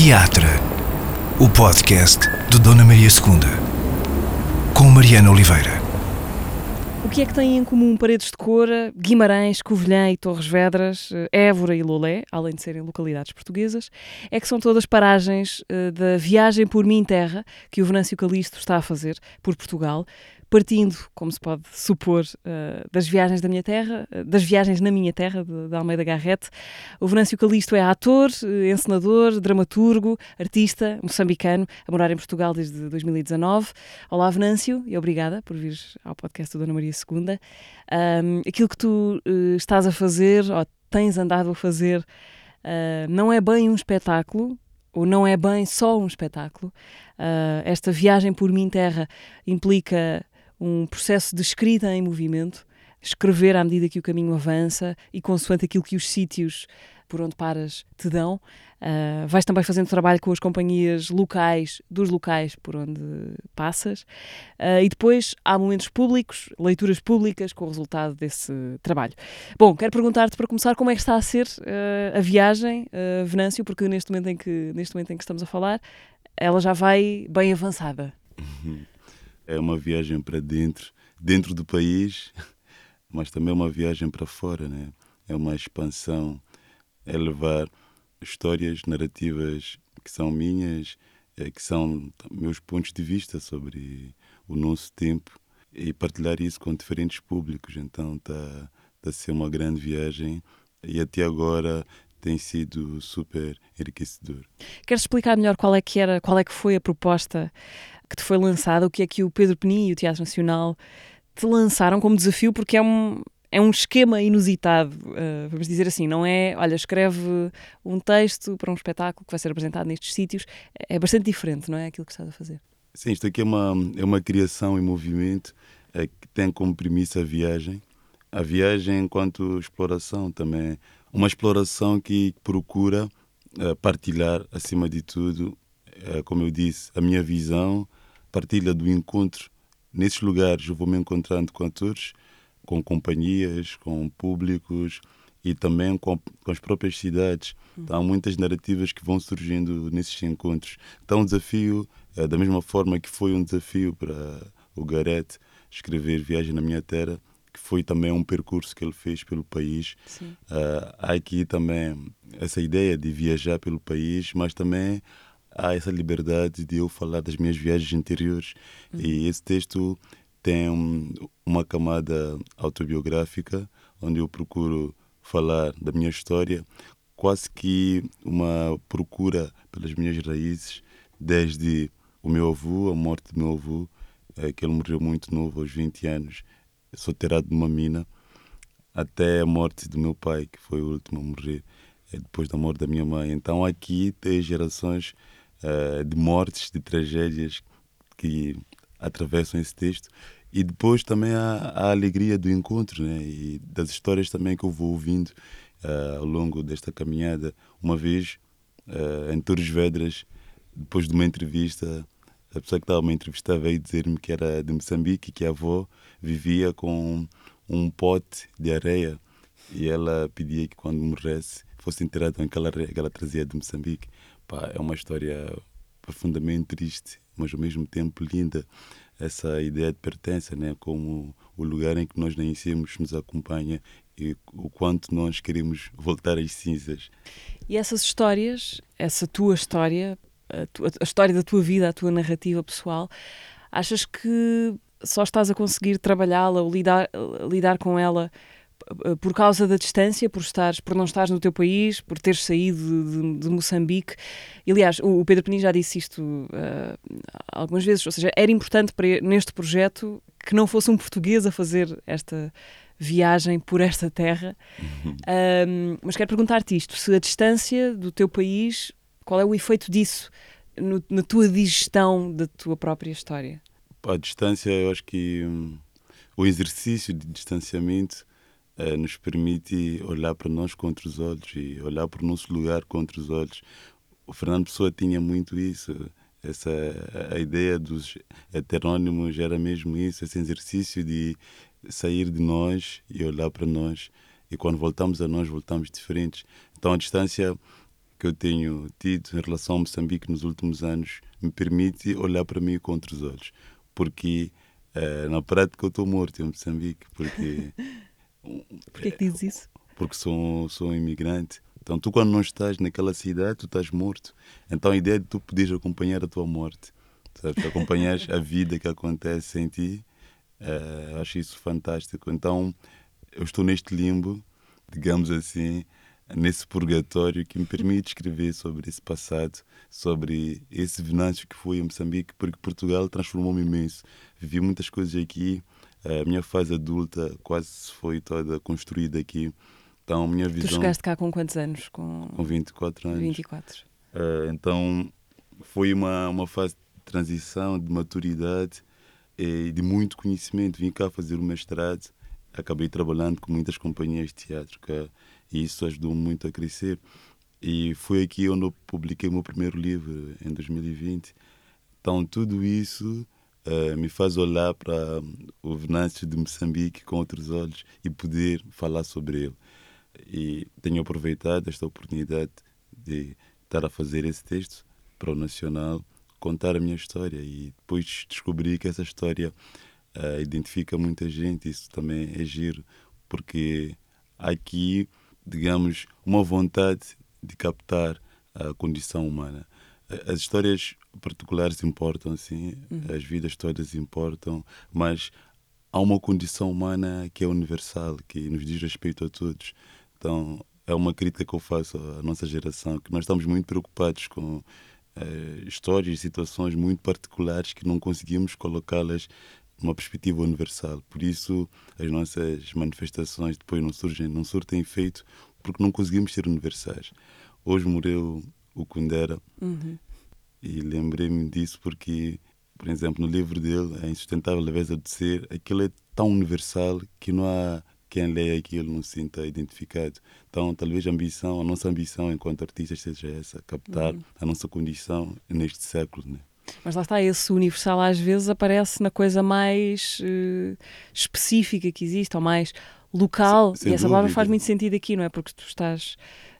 Teatro, o podcast de Dona Maria II, com Mariana Oliveira. O que é que têm em comum Paredes de Cora, Guimarães, Covilhã e Torres Vedras, eh, Évora e Lolé, além de serem localidades portuguesas, é que são todas paragens uh, da viagem por mim terra que o Venâncio Calisto está a fazer por Portugal, partindo, como se pode supor, uh, das viagens da minha terra, uh, das viagens na minha terra, de, de Almeida Garrete. O Venâncio Calisto é ator, uh, encenador, dramaturgo, artista, moçambicano, a morar em Portugal desde 2019. Olá, Venâncio, e obrigada por vir ao podcast do Dona Maria II. Um, aquilo que tu estás a fazer, ou tens andado a fazer, não é bem um espetáculo, ou não é bem só um espetáculo. Uh, esta viagem por mim terra implica um processo de escrita em movimento, escrever à medida que o caminho avança e consoante aquilo que os sítios por onde paras te dão. Uh, vais também fazendo trabalho com as companhias locais, dos locais por onde passas. Uh, e depois há momentos públicos, leituras públicas com o resultado desse trabalho. Bom, quero perguntar-te para começar como é que está a ser uh, a viagem, Venâncio, porque neste momento, em que, neste momento em que estamos a falar, ela já vai bem avançada. É uma viagem para dentro, dentro do país, mas também uma viagem para fora, né? É uma expansão, é levar histórias, narrativas que são minhas, é, que são meus pontos de vista sobre o nosso tempo e partilhar isso com diferentes públicos. Então está tá a ser uma grande viagem e até agora tem sido super enriquecedor. Queres explicar melhor qual é que era, qual é que foi a proposta que te foi lançada, o que é que o Pedro Penin e o Teatro Nacional te lançaram como desafio, porque é um, é um esquema inusitado, uh, vamos dizer assim, não é, olha, escreve um texto para um espetáculo que vai ser apresentado nestes sítios, é bastante diferente, não é aquilo que estás a fazer? Sim, isto aqui é uma, é uma criação em movimento é, que tem como premissa a viagem. A viagem enquanto exploração também, uma exploração que procura uh, partilhar, acima de tudo, como eu disse, a minha visão, partilha do encontro. Nesses lugares eu vou me encontrando com atores, com companhias, com públicos e também com, com as próprias cidades. Então, há muitas narrativas que vão surgindo nesses encontros. Então, o desafio, é, da mesma forma que foi um desafio para o Gareth escrever Viagem na Minha Terra, que foi também um percurso que ele fez pelo país. Uh, há aqui também essa ideia de viajar pelo país, mas também há essa liberdade de eu falar das minhas viagens anteriores. Uhum. E esse texto tem uma camada autobiográfica, onde eu procuro falar da minha história, quase que uma procura pelas minhas raízes, desde o meu avô, a morte do meu avô, é, que ele morreu muito novo, aos 20 anos, soterrado numa mina, até a morte do meu pai, que foi o último a morrer, é, depois da morte da minha mãe. Então aqui tem gerações uh, de mortes, de tragédias que atravessam esse texto. E depois também há, a alegria do encontro né? e das histórias também que eu vou ouvindo uh, ao longo desta caminhada. Uma vez, uh, em Torres Vedras, depois de uma entrevista, a pessoa que estava a me entrevistar veio dizer-me que era de Moçambique, que a avó vivia com um pote de areia e ela pedia que quando morresse fosse enterrado com aquela areia que ela trazia de Moçambique. Pá, é uma história profundamente triste, mas ao mesmo tempo linda. Essa ideia de pertença, né? como o lugar em que nós nascemos nos acompanha e o quanto nós queremos voltar às cinzas. E essas histórias, essa tua história, a, tua, a história da tua vida, a tua narrativa pessoal, achas que só estás a conseguir trabalhá-la ou lidar, lidar com ela por causa da distância, por estares, por não estares no teu país, por teres saído de, de, de Moçambique. E, aliás, o, o, Pedro Penin já disse isto uh, algumas vezes, ou seja, era importante para, neste projeto que não fosse um português a fazer esta viagem por esta terra. Uhum. Um, mas quero perguntar-te isto: se a distância do teu país, qual é o efeito disso no, na tua digestão da tua própria história? A distância, eu acho que hum, o exercício de distanciamento eh, nos permite olhar para nós com outros olhos e olhar para o nosso lugar com outros olhos. O Fernando Pessoa tinha muito isso, essa a ideia dos heterônimos era mesmo isso, esse exercício de sair de nós e olhar para nós e quando voltamos a nós voltamos diferentes. Então a distância que eu tenho tido em relação ao Moçambique nos últimos anos me permite olhar para mim com outros olhos. Porque uh, na prática eu estou morto em Moçambique. Porque. Porquê que dizes isso? Porque sou, sou um imigrante. Então, tu, quando não estás naquela cidade, tu estás morto. Então, a ideia de tu poderes acompanhar a tua morte, acompanhar a vida que acontece em ti, uh, acho isso fantástico. Então, eu estou neste limbo, digamos assim, nesse purgatório que me permite escrever sobre esse passado, sobre esse Venâncio que foi em Moçambique, porque Portugal transformou-me imenso. Vivi muitas coisas aqui, a minha fase adulta quase foi toda construída aqui. Então, a minha visão... Tu chegaste cá com quantos anos? Com, com 24 anos. 24. Uh, então, foi uma, uma fase de transição, de maturidade e de muito conhecimento. Vim cá fazer o mestrado, acabei trabalhando com muitas companhias de teatro cá, e isso ajudou muito a crescer. E foi aqui onde eu publiquei o meu primeiro livro, em 2020. Então, tudo isso uh, me faz olhar para o Venâncio de Moçambique com outros olhos e poder falar sobre ele. E tenho aproveitado esta oportunidade de estar a fazer esse texto para o Nacional, contar a minha história e depois descobri que essa história uh, identifica muita gente. Isso também é giro, porque aqui, digamos, uma vontade de captar a condição humana. As histórias particulares importam, sim, uhum. as vidas todas importam, mas há uma condição humana que é universal, que nos diz respeito a todos. Então, é uma crítica que eu faço à nossa geração, que nós estamos muito preocupados com uh, histórias e situações muito particulares que não conseguimos colocá-las numa perspectiva universal. Por isso, as nossas manifestações depois não surgem, não surtem efeito, porque não conseguimos ser universais. Hoje morreu o Kundera uhum. E lembrei-me disso porque, por exemplo, no livro dele, A Insustentável Leveza de Ser, aquilo é tão universal que não há quem lê aquilo não se sinta identificado. Então, talvez a ambição, a nossa ambição enquanto artistas seja essa, captar uhum. a nossa condição neste século, né? Mas lá está, esse universal às vezes aparece na coisa mais uh, específica que existe, ou mais local, sem, sem e essa palavra faz muito sentido aqui, não é? Porque tu estás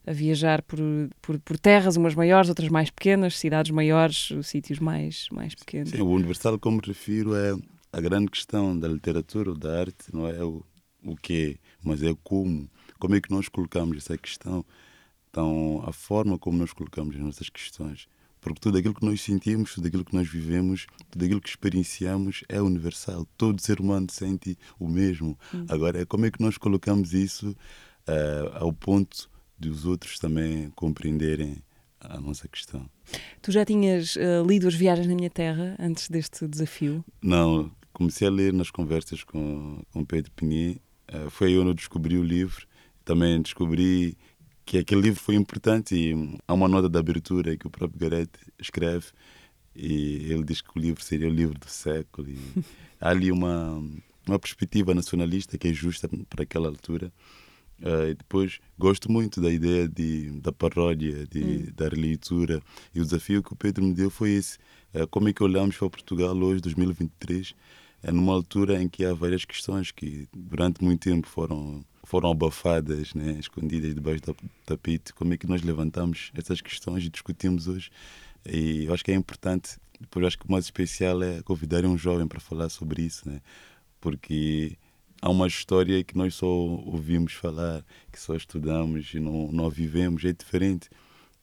a viajar por, por, por, terras, umas maiores, outras mais pequenas, cidades maiores, sítios mais, mais pequenos. Sim, o universal, como refiro, é a grande questão da literatura, da arte, não é o, o que, mas é como. Como é que nós colocamos essa questão? Então, a forma como nós colocamos as nossas questões porque tudo aquilo que nós sentimos, tudo aquilo que nós vivemos, tudo aquilo que experienciamos é universal. Todo ser humano sente o mesmo. Hum. Agora, como é que nós colocamos isso uh, ao ponto de os outros também compreenderem a nossa questão? Tu já tinhas uh, lido As Viagens na Minha Terra antes deste desafio? Não, comecei a ler nas conversas com, com Pedro Pini. Uh, foi aí onde eu descobri o livro. Também descobri que aquele livro foi importante e há uma nota de abertura que o próprio Gareth escreve e ele diz que o livro seria o livro do século e há ali uma uma perspectiva nacionalista que é justa para aquela altura uh, e depois gosto muito da ideia de da paródia de, hum. da releitura e o desafio que o Pedro me deu foi esse uh, como é que olhamos para Portugal hoje 2023 é numa altura em que há várias questões que durante muito tempo foram foram abafadas, né, escondidas debaixo do tapete, como é que nós levantamos essas questões e discutimos hoje. E eu acho que é importante, depois acho que o mais especial é convidar um jovem para falar sobre isso, né? porque há uma história que nós só ouvimos falar, que só estudamos e não, não vivemos, é diferente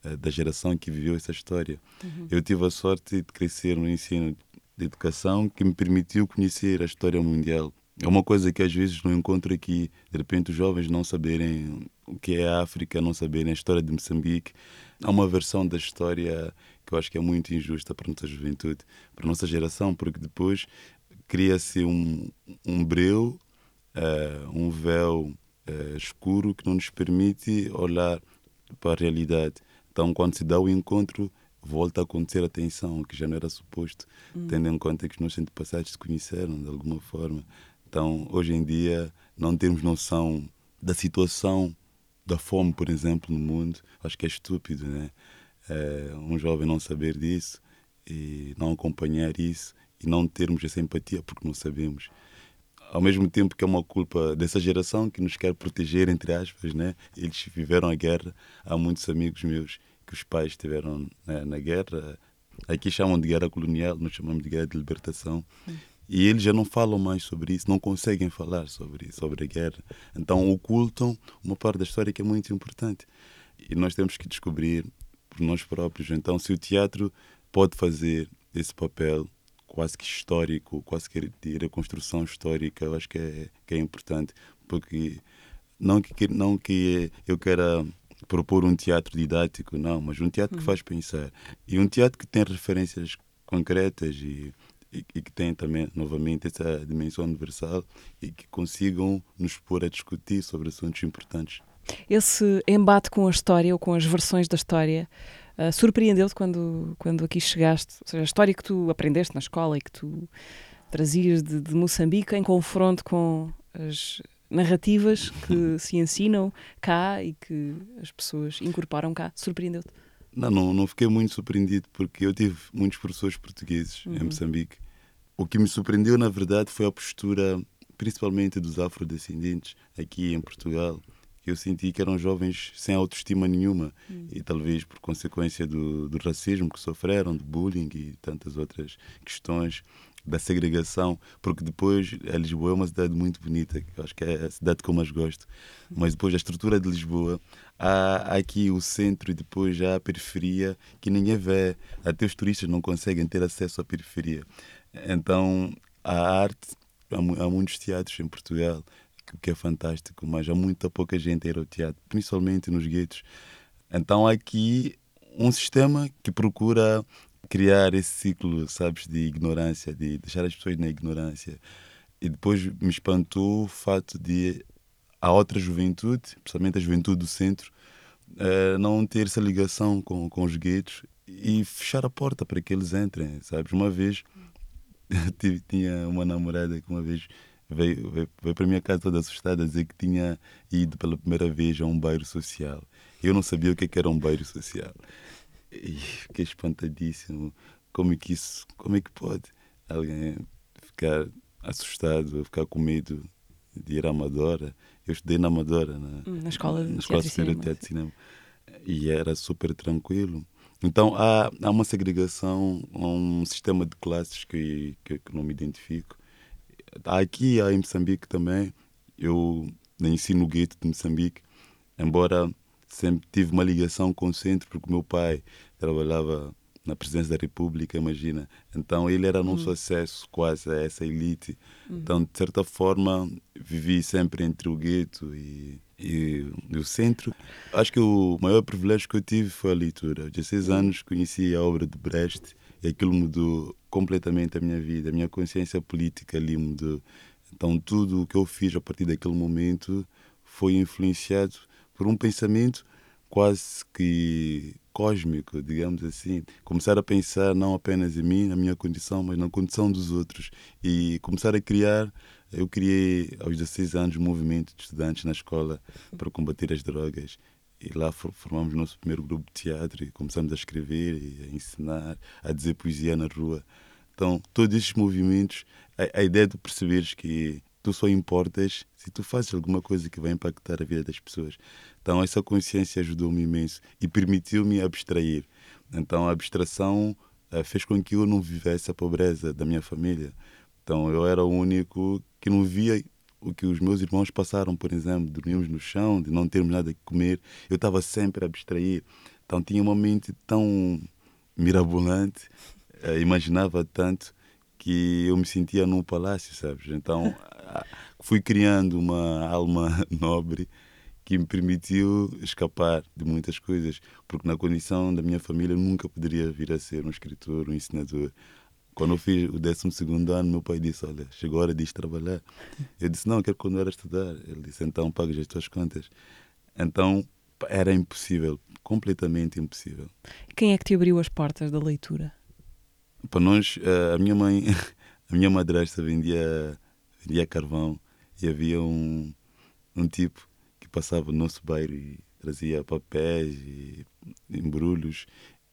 uh, da geração que viveu essa história. Uhum. Eu tive a sorte de crescer no ensino de educação que me permitiu conhecer a história mundial é uma coisa que às vezes não encontro aqui. De repente, os jovens não saberem o que é a África, não saberem a história de Moçambique. Há uma versão da história que eu acho que é muito injusta para a nossa juventude, para a nossa geração, porque depois cria-se um, um breu, uh, um véu uh, escuro que não nos permite olhar para a realidade. Então, quando se dá o encontro, volta a acontecer a tensão, que já não era suposto, hum. tendo em conta que os nossos antepassados se conheceram de alguma forma. Então, hoje em dia, não temos noção da situação da fome, por exemplo, no mundo, acho que é estúpido, né? É, um jovem não saber disso e não acompanhar isso e não termos essa empatia porque não sabemos. Ao mesmo tempo que é uma culpa dessa geração que nos quer proteger, entre aspas, né? Eles viveram a guerra, há muitos amigos meus que os pais tiveram né, na guerra. Aqui chamam de guerra colonial, nós chamamos de guerra de libertação. E eles já não falam mais sobre isso, não conseguem falar sobre sobre a guerra. Então ocultam uma parte da história que é muito importante. E nós temos que descobrir por nós próprios. Então, se o teatro pode fazer esse papel quase que histórico, quase que de reconstrução histórica, eu acho que é, que é importante, porque não que, não que eu queira propor um teatro didático, não, mas um teatro que faz pensar. E um teatro que tem referências concretas e, e, e, que tem também, novamente, essa dimensão universal e que consigam nos pôr a discutir sobre assuntos importantes. Esse embate com a história ou com as versões da história uh, surpreendeu-te quando, quando aqui chegaste? Ou seja, a história que tu aprendeste na escola e que tu trazias de, de Moçambique em confronto com as narrativas que se ensinam cá e que as pessoas incorporam cá, surpreendeu-te? Não, não, não fiquei muito surpreendido porque eu tive muitos professores portugueses uhum. em Moçambique. O que me surpreendeu, na verdade, foi a postura, principalmente dos afrodescendentes aqui em Portugal. Eu senti que eram jovens sem autoestima nenhuma. Uhum. e talvez por consequência do, do racismo que sofreram, do bullying e tantas outras questões da segregação, porque depois a Lisboa é uma cidade muito bonita, acho que é a cidade que eu mais gosto, mas depois a estrutura de Lisboa, há, aqui o centro e depois já a periferia que ninguém vê, até os turistas não conseguem ter acesso à periferia. Então a arte, há, há muitos teatros em Portugal, que é fantástico, mas há muita pouca gente a ir ao teatro, principalmente nos guetos. Então aqui um sistema que procura criar esse ciclo, sabes, de ignorância, de deixar as pessoas na ignorância. E depois me espantou o fato de a outra juventude, principalmente a juventude do centro, uh, não ter essa ligação com, com os guetos e fechar a porta para que eles entrem, sabes? Uma vez tinha uma namorada que uma vez veio, veio, veio para a minha casa toda assustada a dizer que tinha ido pela primeira vez a um bairro social. Eu não sabia o que é era um bairro social. E fiquei espantadíssimo. Como é que isso, como é que pode alguém ficar assustado, ficar com medo de ir à Amadora? Eu estudei na Amadora, na, hum, na escola de na escola teatro, de teatro e cinema. E era super tranquilo. Então há, há uma segregação, um sistema de classes que, que, que não me identifico. Aqui há em Moçambique também, eu ensino no gueto de Moçambique, embora sempre tive uma ligação com o centro, porque meu pai trabalhava na presidência da República, imagina. Então ele era nosso uhum. acesso quase a essa elite. Uhum. Então, de certa forma, vivi sempre entre o gueto e, e, e, o centro. Acho que o maior privilégio que eu tive foi a leitura. Aos 16 anos conheci a obra de Brecht aquilo mudou completamente a minha vida. A minha consciência política ali mudou. Então, tudo o que eu fiz a partir daquele momento foi influenciado por um pensamento quase que cósmico, digamos assim. Começar a pensar não apenas em mim, na minha condição, mas na condição dos outros. E começar a criar. Eu criei aos 16 anos um movimento de estudantes na escola para combater as drogas. E lá formamos o nosso primeiro grupo de teatro e começamos a escrever e a ensinar, a dizer poesia na rua. Então, todos estes movimentos, a, a ideia de perceberes que tu só importas se tu fazes alguma coisa que vai impactar a vida das pessoas. Então, essa consciência ajudou-me imenso e permitiu-me abstrair. Então, a abstração uh, fez com que eu não vivesse a pobreza da minha família. Então, eu era o único que não via o que os meus irmãos passaram, por exemplo, dormíamos no chão, de não termos nada que comer. Eu estava sempre a abstrair. Então, tinha uma mente tão mirabolante, uh, imaginava tanto que eu me sentia num palácio, sabes? Então, fui criando uma alma nobre que me permitiu escapar de muitas coisas, porque na condição da minha família nunca poderia vir a ser um escritor, um ensinador. Quando eu fiz o 12 ano, meu pai disse: Olha, chegou a hora de ir trabalhar. Eu disse: Não, quero continuar a estudar. Ele disse: Então, pague as tuas contas. Então, era impossível, completamente impossível. Quem é que te abriu as portas da leitura? Para nós, eh, a minha mãe, a minha madrasta vendia vendia carvão e havia um, um tipo que passava no nosso bairro e trazia papéis e embrulhos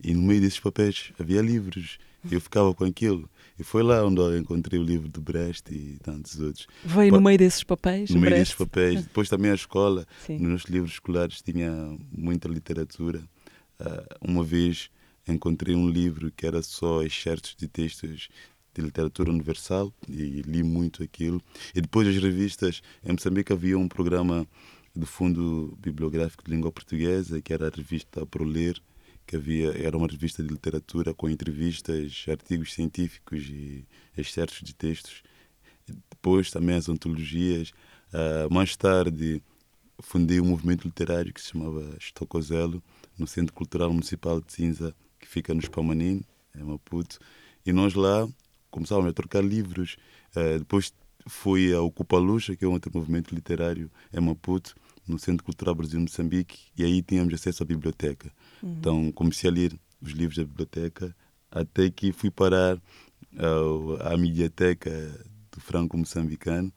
e no meio desses papéis havia livros eu ficava com aquilo e foi lá onde eu encontrei o livro de Brecht e tantos outros. Veio pa no meio desses papéis? No meio Brecht. desses papéis. Depois também a escola, Sim. nos livros escolares tinha muita literatura. Uh, uma vez encontrei um livro que era só excertos de textos de literatura universal e li muito aquilo. E depois as revistas, em Moçambique havia um programa do Fundo Bibliográfico de Língua Portuguesa, que era a revista Pro Ler, que havia, era uma revista de literatura com entrevistas, artigos científicos e excertos de textos. Depois também as antologias. Uh, mais tarde fundei um movimento literário que se chamava Estocozelo, no Centro Cultural Municipal de Cinza, que fica no Spamanin, em Maputo. E nós lá começávamos a trocar livros. Uh, depois fui ao Ocupa Luxa, que é um outro movimento literário em Maputo, no Centro Cultural Brasil Moçambique, e aí tínhamos acesso à biblioteca. Uhum. Então comecei a ler os livros da biblioteca, até que fui parar uh, à mediateca do Franco Moçambicano,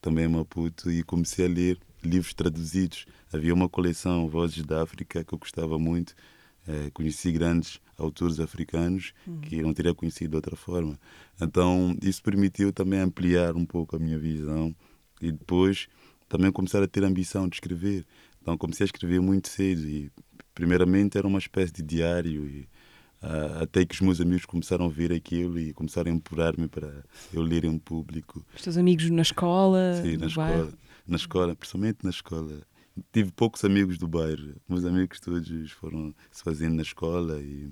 também em Maputo, e comecei a ler livros traduzidos. Havia uma coleção Vozes da África que eu gostava muito. Uh, conheci grandes autores africanos uhum. que eu não teria conhecido de outra forma. Então, isso permitiu também ampliar um pouco a minha visão e depois também começar a ter a ambição de escrever. Então, comecei a escrever muito cedo e, primeiramente, era uma espécie de diário e uh, até que os meus amigos começaram a ver aquilo e começaram a empurrar-me para eu ler em público. Os teus amigos na escola? Sim, na escola, bairro? na escola, principalmente na escola. Tive poucos amigos do bairro. Meus amigos todos foram se fazendo na escola e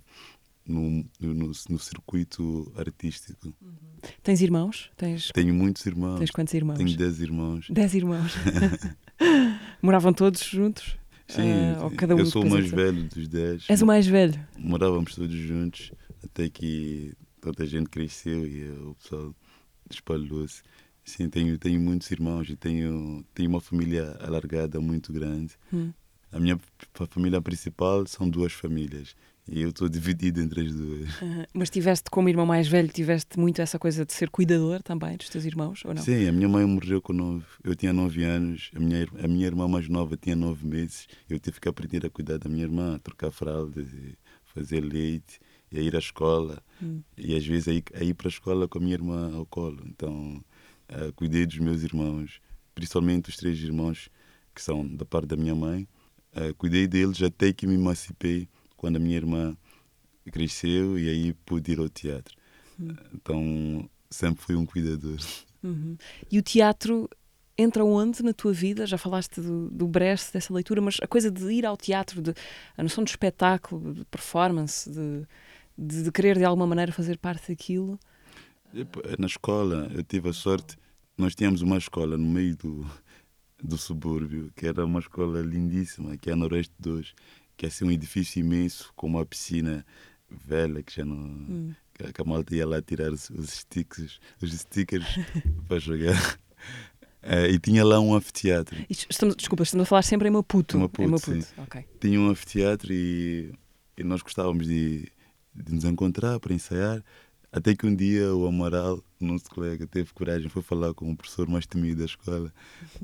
no, no, no circuito artístico. Uhum. Tens irmãos? Tens... Tenho muitos irmãos. Tens quantos irmãos? Tenho dez irmãos. Dez irmãos. Moravam todos juntos? Sim, uh, cada um eu sou o mais velho dos dez. És o mais velho? Morávamos todos juntos até que toda a gente cresceu e o pessoal espalhou-se. Sim, tenho, tenho muitos irmãos e tenho, tenho uma família alargada muito grande. Hum. A minha família principal são duas famílias e eu estou dividido entre as duas. Uhum. Mas tiveste, como irmão mais velho, tiveste muito essa coisa de ser cuidador também dos teus irmãos, ou não? Sim, a minha mãe morreu com nove. Eu tinha nove anos, a minha, a minha irmã mais nova tinha nove meses. Eu tive que aprender a cuidar da minha irmã, a trocar fraldas, fazer leite, e a ir à escola. Hum. E às vezes a ir, a ir para a escola com a minha irmã ao colo. Então, uh, cuidei dos meus irmãos, principalmente os três irmãos que são da parte da minha mãe. Uh, cuidei deles até que me emancipei quando a minha irmã cresceu e aí pude ir ao teatro. Uhum. Então sempre fui um cuidador. Uhum. E o teatro entra onde na tua vida? Já falaste do, do Brecht, dessa leitura, mas a coisa de ir ao teatro, de, a noção de espetáculo, de performance, de, de, de querer de alguma maneira fazer parte daquilo? Na escola, eu tive a sorte, nós tínhamos uma escola no meio do, do subúrbio, que era uma escola lindíssima, que é a Noroeste 2 que é assim um edifício imenso com uma piscina velha que já não. Hum. Que a malta ia lá tirar os, os stickers, os stickers para jogar. É, e tinha lá um anfiteatro. Estamos, desculpa, estamos a falar sempre em Maputo. Maputo, em Maputo. Okay. Tinha um anfiteatro e, e nós gostávamos de, de, nos encontrar para ensaiar. Até que um dia o Amaral, nosso colega, teve coragem, foi falar com o professor mais temido da escola,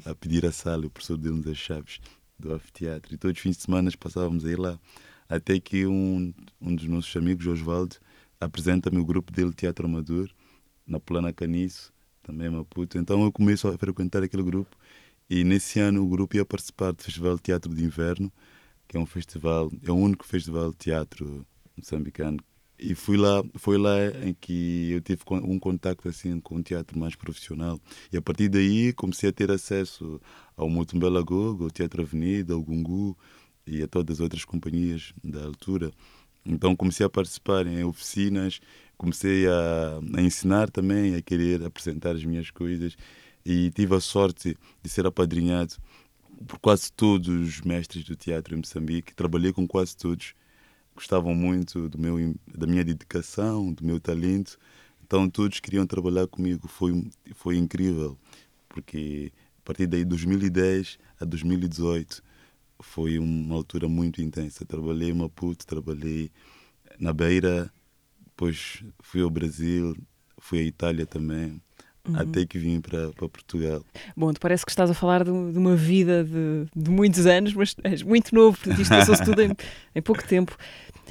a pedir a sala, o professor deu-nos as chaves do anfiteatro. E todos os fins de semana passávamos a ir lá. Até que um, um dos nossos amigos, Osvaldo, apresenta-me o grupo dele, Teatro Amador, na Plana Caniço, também Maputo. Então eu começo a frequentar aquele grupo. E nesse ano o grupo ia participar do Festival Teatro de Inverno, que é um festival, é o único festival de teatro moçambicano e fui lá, foi lá em que eu tive um contacto assim com um teatro mais profissional. E a partir daí comecei a ter acesso ao Mutumbela Gogo, ao Teatro Avenida, ao Gungu e a todas as outras companhias da altura. Então comecei a participar em oficinas, comecei a, a ensinar também, a querer apresentar as minhas coisas e tive a sorte de ser apadrinhado por quase todos os mestres do teatro em Moçambique. Trabalhei com quase todos gostavam muito do meu, da minha dedicação, do meu talento. Então todos queriam trabalhar comigo. Foi, foi incrível, porque partir daí, 2010 a 2018, foi uma altura muito intensa. Trabalhei em Maputo, trabalhei na Beira, depois fui ao Brasil, fui à Itália também uhum. até que vim para, para Portugal. Bom, tu parece que estás a falar de, de uma vida de, de, muitos anos, mas és muito novo, portanto isto passou-se tudo em, em, pouco tempo.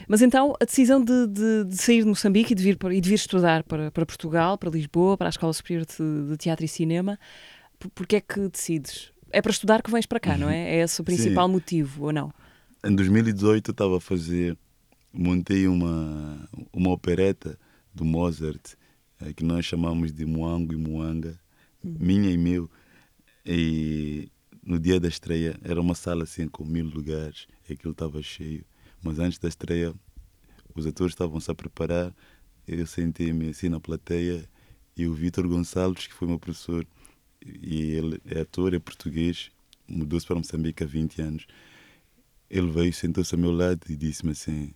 Mas então a decisão de, de, sair de Moçambique e de vir, e de vir estudar para, para Portugal, para Lisboa, para a Escola Superior de Teatro e Cinema, porque é que decides? É para estudar que vens para cá, não é? É esse o principal Sim. motivo, ou não? Em 2018 eu estava a fazer, montei uma, uma opereta do Mozart, eh, que nós chamamos de Moango e Moanga, uhum. minha e meu. E no dia da estreia era uma sala assim com mil lugares, e aquilo estava cheio. Mas antes da estreia, os atores estavam-se a preparar, eu sentei-me assim na plateia e o Vitor Gonçalves, que foi meu professor, e ele é ator, é português, mudou-se para Moçambique há 20 anos. Ele veio, sentou-se ao meu lado e disse-me assim: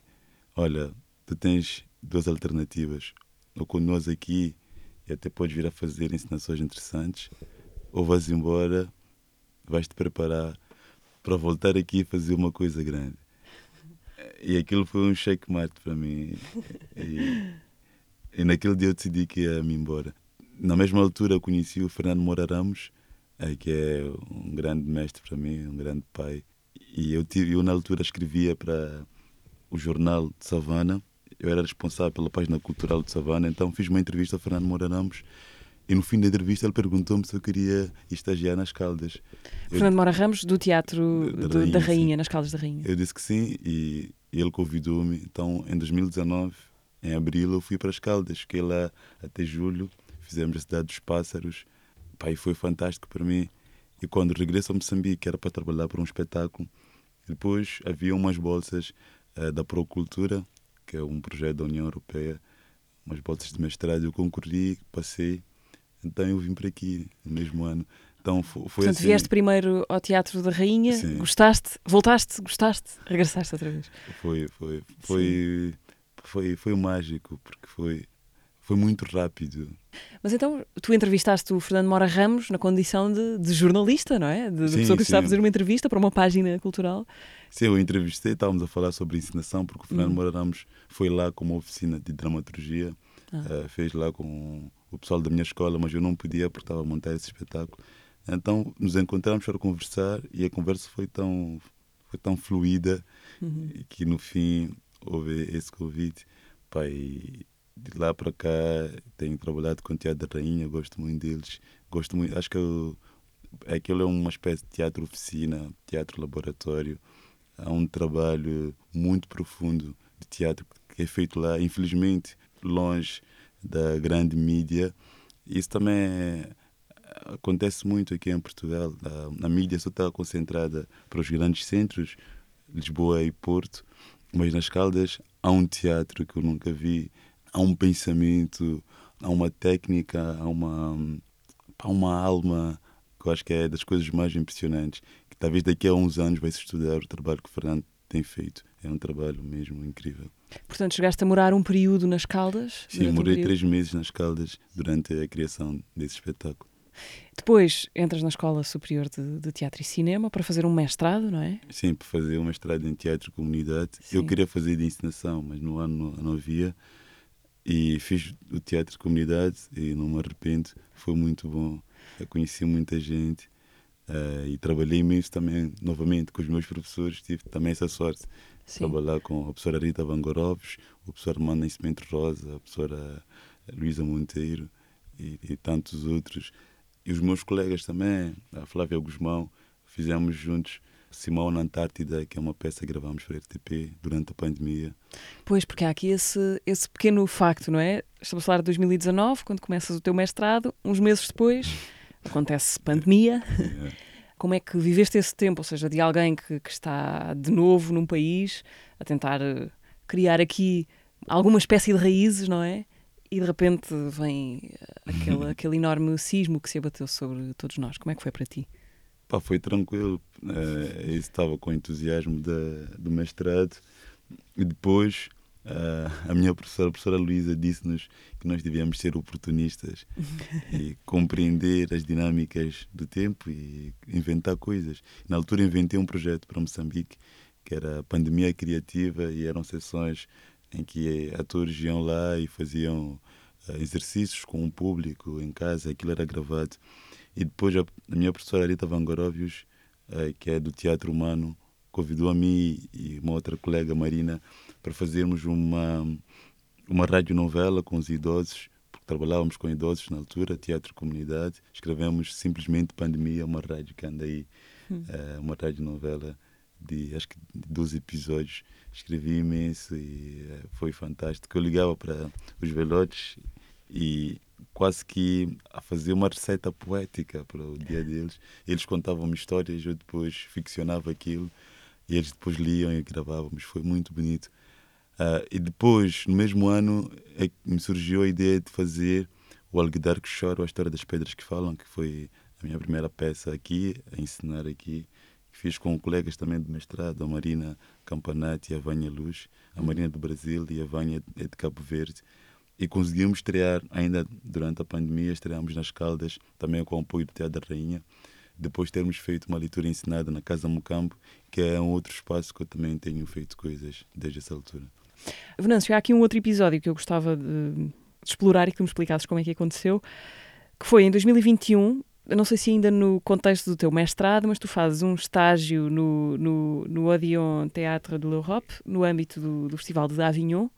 Olha, tu tens duas alternativas. Ou com nós aqui, e até podes vir a fazer ensinações interessantes, ou vais embora, vais te preparar para voltar aqui e fazer uma coisa grande. E aquilo foi um checkmate para mim. E, e naquele dia eu decidi que ia me embora. Na mesma altura conheci o Fernando Moura Ramos, eh, que é um grande mestre para mim, um grande pai. E eu, tive, eu na altura escrevia para o jornal de Savana, eu era responsável pela página cultural de Savana, então fiz uma entrevista ao Fernando Moura Ramos e no fim da entrevista ele perguntou-me se eu queria estagiar nas Caldas. Fernando Moura Ramos, do Teatro da, Rainha, da Rainha nas Caldas da Rainha. Eu disse que sim e, e ele convidou-me. Então, em 2019, em abril, eu fui para as Caldas, fiquei lá até julho, fizemos a Cidade dos Pássaros. Pai, foi fantástico para mim. E quando regresso a Moçambique, era para trabalhar para um espetáculo. Depois havia umas bolsas uh, da Procultura, que é um projeto da União Europeia, umas bolsas de mestrado. Eu concorri, passei então eu vim para aqui no mesmo ano. Então foi, foi Portanto, assim... vieste primeiro ao Teatro da Rainha, Sim. gostaste, voltaste, gostaste, regressaste outra vez. Foi, foi, foi, foi, foi mágico, porque foi, foi muito rápido. Mas então, tu entrevistaste o Fernando Mora Ramos na condição de, de jornalista, não é? De, de sim, pessoa que estava a fazer uma entrevista para uma página cultural. Sim, eu entrevistei, estávamos a falar sobre ensinação, porque o Fernando uhum. Mora Ramos foi lá com uma oficina de dramaturgia, ah. uh, fez lá com o pessoal da minha escola, mas eu não podia porque estava a montar esse espetáculo. Então nos encontramos para conversar e a conversa foi tão, foi tão fluida uhum. que no fim houve esse convite. Pai, de lá para cá tenho trabalhado com o Teatro da Rainha, gosto muito deles. Gosto muito, acho que eu, aquilo é uma espécie de teatro oficina, teatro laboratório. Há um trabalho muito profundo de teatro que é feito lá, infelizmente longe da grande mídia. Isso também acontece muito aqui em Portugal. A, a mídia só está concentrada para os grandes centros, Lisboa e Porto, mas nas Caldas há um teatro que eu nunca vi, há um pensamento, há uma técnica, há uma, há uma alma que eu acho que é das coisas mais impressionantes, que talvez daqui a uns anos vai se estudar o trabalho que o Fernando tem feito. É um trabalho mesmo incrível. Portanto, chegaste a morar um período nas Caldas? Sim, morei um três meses nas Caldas durante a criação desse espetáculo. Depois entras na Escola Superior de, de, Teatro e Cinema para fazer um mestrado, não é? Sim, para fazer um mestrado em Teatro e Comunidade. Sim. Eu queria fazer de encenação, mas no ano não, não havia. E fiz o Teatro de Comunidade e não me arrependo. Foi muito bom. Eu conheci muita gente. Uh, e trabalhei imenso também, novamente, com os meus professores. Tive também essa sorte Sim. trabalhar com a professora Rita Vangoroves, o professor Armando Nascimento Rosa, a professora Luísa Monteiro e, e, tantos outros. E os meus colegas também, a Flávia Guzmão, fizemos juntos Simão na Antártida, que é uma peça que gravamos para a RTP durante a pandemia. Pois, porque há aqui esse, esse pequeno facto, não é? Estamos a falar de 2019, quando começas o teu mestrado, uns meses depois acontece pandemia. É. Como é que viveste esse tempo, ou seja, de alguém que, que está de novo num país a tentar eh, criar aqui alguma espécie de raízes, não é? E de repente vem eh, aquele, aquele enorme sismo que se abateu sobre todos nós. Como é que foi para ti? Pá, foi tranquilo. Uh, estava com entusiasmo da, do mestrado e depois Uh, a minha professora, a professora Luísa, disse-nos que nós devíamos ser oportunistas e compreender as dinâmicas do tempo e inventar coisas. Na altura inventei um projeto para Moçambique, que era a Pandemia Criativa, e eram sessões em que atores iam lá e faziam uh, exercícios com o público em casa, aquilo era gravado. E depois a, a minha professora Rita Vangorovius, uh, que é do Teatro Humano, convidou a mim e uma outra colega, Marina, para fazermos uma, uma radionovela com os idosos, porque trabalhávamos com idosos na altura, teatro comunidade. Escrevemos simplesmente Pandemia, uma rádio que anda aí, hum. uh, uma radionovela de acho que 12 episódios. Escrevi imenso e uh, foi fantástico. Eu ligava para os velotes e quase que a fazer uma receita poética para o dia deles. Eles contavam-me histórias, eu depois ficcionava aquilo e eles depois liam e gravávamos. Foi muito bonito. Uh, e depois, no mesmo ano, é me surgiu a ideia de fazer o Alguidar que Chora, a História das Pedras que Falam, que foi a minha primeira peça aqui, a ensinar aqui. Fiz com colegas também de mestrado, a Marina Campanati e a Vânia Luz, a Marina do Brasil e a Vânia é de Cabo Verde. E conseguimos estrear, ainda durante a pandemia, estreamos nas Caldas, também com o apoio do Teatro da Rainha. Depois termos feito uma leitura ensinada na Casa Mocambo, que é um outro espaço que eu também tenho feito coisas desde essa altura. Venâncio, há aqui um outro episódio que eu gostava de explorar e que tu me explicasses como é que aconteceu, que foi em 2021, eu não sei se ainda no contexto do teu mestrado, mas tu fazes um estágio no, no, no Odeon Théâtre de l'Europe, no âmbito do, do Festival de Avignon,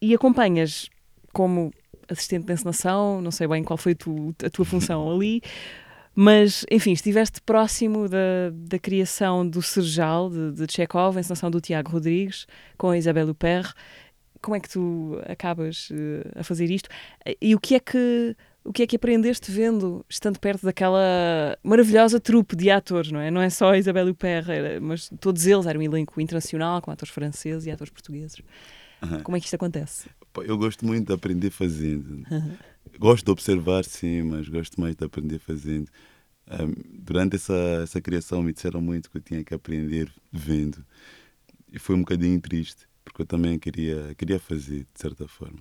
e acompanhas como assistente de encenação, não sei bem qual foi a, tu, a tua função ali, mas, enfim, estiveste próximo da, da criação do Serjal, de, de Chekhov, a encenação do Tiago Rodrigues, com a Isabelle Huppert. Como é que tu acabas uh, a fazer isto? E o que é que o que é que aprendeste vendo, estando perto daquela maravilhosa trupe de atores, não é? Não é só a Isabelle Huppert, mas todos eles eram um elenco internacional, com atores franceses e atores portugueses. Uhum. Como é que isto acontece? Eu gosto muito de aprender fazendo. Gosto de observar, sim, mas gosto mais de aprender fazendo. Um, durante essa, essa criação me disseram muito que eu tinha que aprender vendo. E foi um bocadinho triste, porque eu também queria, queria fazer, de certa forma.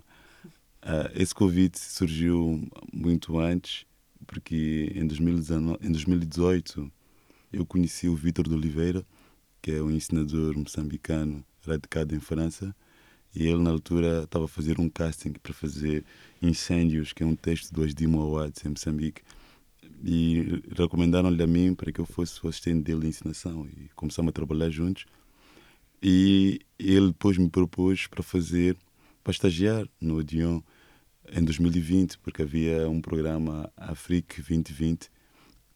Uh, esse convite surgiu muito antes, porque em, 2019, em 2018 eu conheci o Vítor de Oliveira, que é um ensinador moçambicano radicado em França, e ele na altura estava a fazer um casting para fazer Incêndios, que é um texto do Asdimo Awards em Moçambique, e recomendaram-lhe a mim para que eu fosse o assistente dele de ensinação, e começamos a trabalhar juntos. E ele depois me propôs para fazer, para estagiar no Odeon, em 2020, porque havia um programa Afrique 2020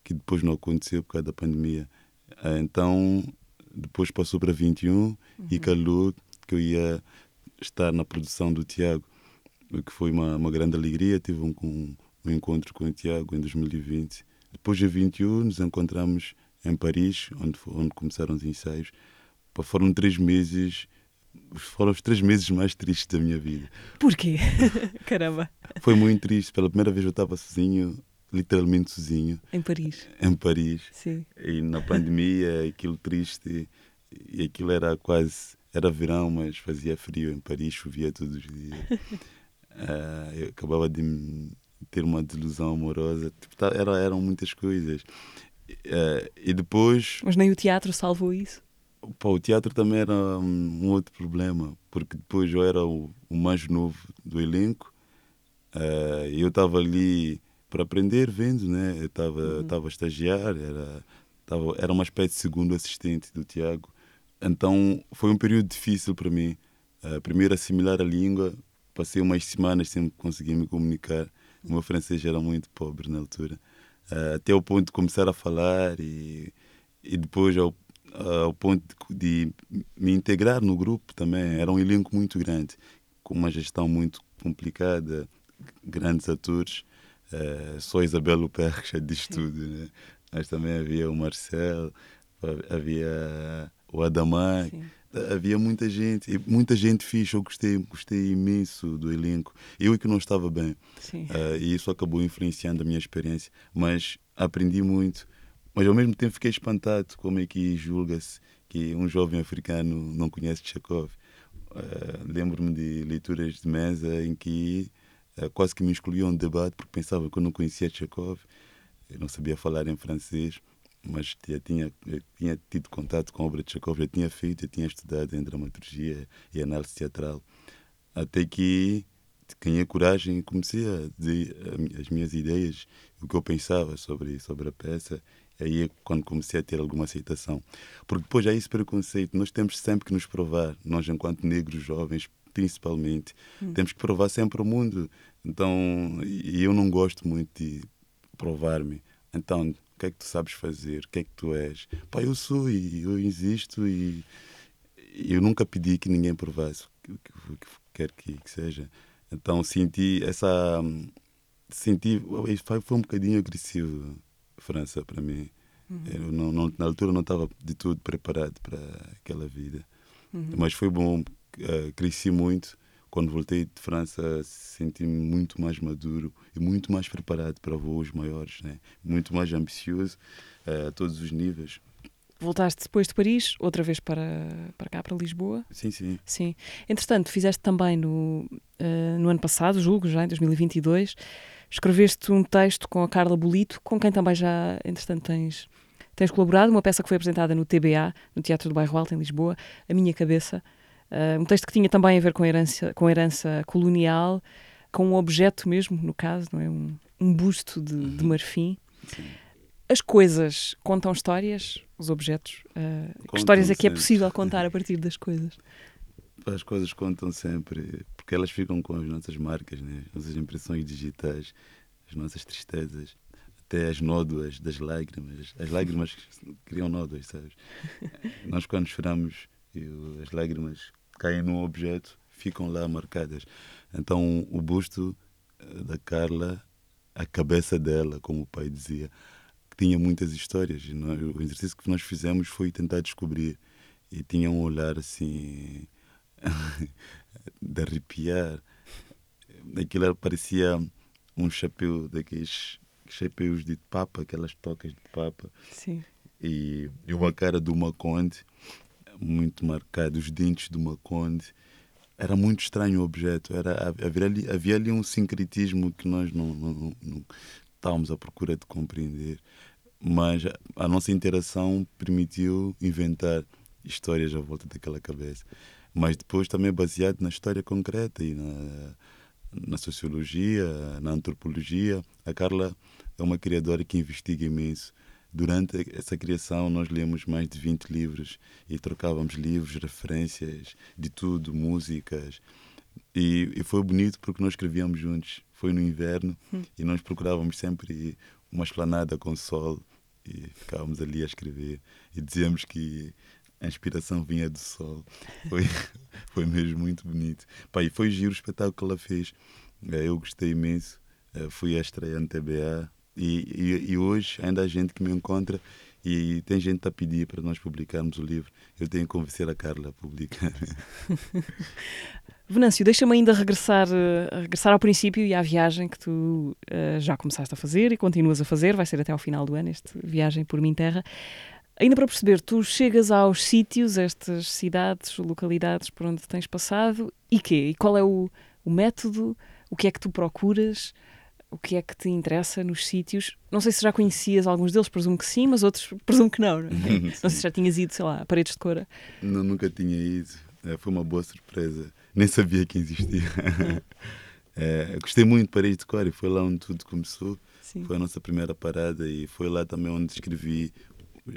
que depois não aconteceu por causa da pandemia. Então, depois passou para 21 uhum. e calou que eu ia estar na produção do Tiago, o que foi uma, uma grande alegria. Tive um, um, um encontro com o Tiago em 2020. Depois de 21, nos encontramos em Paris, onde, onde começaram os ensaios. Foram três meses foram os três meses mais tristes da minha vida. Porquê? Caramba. Foi muito triste. Pela primeira vez eu estava sozinho, literalmente sozinho. Em Paris. Em Paris. Sim. E na pandemia, aquilo triste. E aquilo era quase. Era verão, mas fazia frio em Paris, chovia todos os dias. uh, eu acabava de ter uma desilusão amorosa. Tipo, tá, era, eram muitas coisas. Uh, e depois. Mas nem o teatro salvou isso? Pá, o teatro também era um, um, outro problema, porque depois eu era o, o mais novo do elenco uh, e eu estava ali para aprender vendo, né? Eu estava uhum. a estagiar, era, tava, era uma espécie de segundo assistente do Tiago. Então foi um período difícil para mim. Uh, primeiro assimilar a língua, passei umas semanas sem conseguir me comunicar. O meu francês era muito pobre na altura. Uh, até o ponto de começar a falar e, e depois ao uh, ao ponto de, de, me integrar no grupo também. Era um elenco muito grande, com uma gestão muito complicada, grandes atores. Uh, só Isabel já diz tudo, né? mas também havia o Marcel, havia o Adamar. Havia muita gente, e muita gente fixe. Eu gostei, gostei imenso do elenco. Eu é que não estava bem. Uh, e isso acabou influenciando a minha experiência. Mas aprendi muito mas ao mesmo tempo fiquei espantado como é que julga-se que um jovem africano não conhece Chekhov. Uh, Lembro-me de leituras de mesa em que uh, quase que me excluíam um debate porque pensava que eu não conhecia Chekhov. Eu não sabia falar em francês, mas já tinha, tinha tido contato com a obra de Chekhov, já tinha feito, já tinha estudado em dramaturgia e análise teatral. Até que ganhei coragem e comecei a dizer as minhas ideias, o que eu pensava sobre, sobre a peça aí é quando comecei a ter alguma aceitação. Porque depois há esse preconceito, nós temos sempre que nos provar, nós enquanto negros jovens, principalmente, hum. temos que provar sempre o mundo. Então, e eu não gosto muito de provar-me. Então, que é que tu sabes fazer? O que é que tu és? Pá, eu sou e eu existo e eu nunca pedi que ninguém provasse o que, que quer que, que seja. Então senti essa. Senti. Foi, foi um bocadinho agressivo, França, para mim. Uhum. Eu não, não, na altura não estava de tudo preparado para aquela vida. Uhum. Mas foi bom, uh, cresci muito. Quando voltei de França, senti-me muito mais maduro e muito mais preparado para voos maiores, né? muito mais ambicioso uh, a todos os níveis. Voltaste depois de Paris, outra vez para, para cá, para Lisboa? Sim, sim. Sim. Entretanto, fizeste também no, uh, no ano passado, julgo, já em 2022, escreveste um texto com a Carla Bolito, com quem também já, entretanto, tens, tens colaborado, uma peça que foi apresentada no TBA, no Teatro do Bairro Alto, em Lisboa, A Minha Cabeça. Uh, um texto que tinha também a ver com a herança, com a herança colonial, com um objeto mesmo, no caso, não é? Um, um busto de, de uhum. marfim. Sim. As coisas contam histórias, os objetos. Uh, que histórias é que é possível contar a partir das coisas? As coisas contam sempre, porque elas ficam com as nossas marcas, né? as nossas impressões digitais, as nossas tristezas, até as nódoas das lágrimas. As lágrimas criam nódoas, sabes? Nós, quando choramos, as lágrimas caem num objeto, ficam lá marcadas. Então, o busto eh, da Carla, a cabeça dela, como o pai dizia, tinha muitas histórias. Nós, o exercício que nós fizemos foi tentar descobrir. E tinha um olhar assim. de arrepiar. Aquilo parecia um chapéu daqueles chapéus de papa, aquelas tocas de papa. Sim. E, e uma cara do Maconde, muito marcada, os dentes do Maconde. Era muito estranho o objeto. Era, havia, ali, havia ali um sincretismo que nós não, não, não, não estávamos à procura de compreender mas a nossa interação permitiu inventar histórias à volta daquela cabeça. Mas depois também baseado na história concreta e na, na sociologia, na antropologia. A Carla é uma criadora que investiga imenso. Durante essa criação, nós lemos mais de 20 livros e trocávamos livros, referências de tudo, músicas. E, e foi bonito porque nós escrevíamos juntos. Foi no inverno hum. e nós procurávamos sempre uma esplanada com sol e ficávamos ali a escrever e dizíamos que a inspiração vinha do sol. Foi, foi mesmo muito bonito. Pá, e foi giro o espetáculo que ela fez. Eh, eu gostei imenso. Eh, fui a estreia no TBA e, e, e, hoje ainda há gente que me encontra e tem gente a pedir para nós publicarmos o livro. Eu tenho que convencer a Carla a publicar. Venâncio, deixa-me ainda regressar, uh, regressar ao princípio e à viagem que tu uh, já começaste a fazer e continuas a fazer, vai ser até ao final do ano, esta viagem por Minha Terra. Ainda para perceber, tu chegas aos sítios, estas cidades, localidades por onde tens passado, e quê? E qual é o, o método? O que é que tu procuras? O que é que te interessa nos sítios? Não sei se já conhecias alguns deles, presumo que sim, mas outros presumo que não. Não, é? não sei se já tinhas ido, sei lá, a Paredes de Cora. Não, nunca tinha ido. É, foi uma boa surpresa nem sabia que existia. é, gostei muito de Paris de Cor e foi lá onde tudo começou. Sim. Foi a nossa primeira parada e foi lá também onde escrevi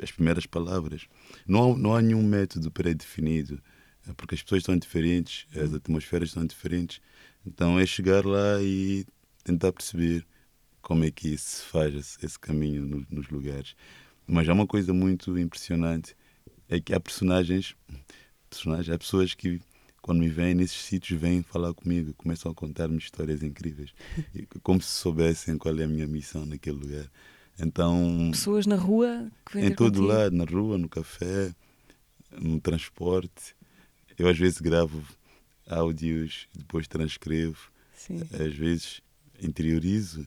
as primeiras palavras. Não há, não há nenhum método pré-definido, é, porque as pessoas são diferentes, as uhum. atmosferas são diferentes. Então é chegar lá e tentar perceber como é que se faz esse, esse caminho no, nos lugares. Mas há uma coisa muito impressionante, é que há personagens, personagens há pessoas que quando me vêm nesses sítios, vêm falar comigo, começam a contar-me histórias incríveis, como se soubessem qual é a minha missão naquele lugar. Então, pessoas na rua que vêm em todo contigo. lado, na rua, no café, no transporte. Eu às vezes gravo áudios, depois transcrevo, Sim. às vezes interiorizo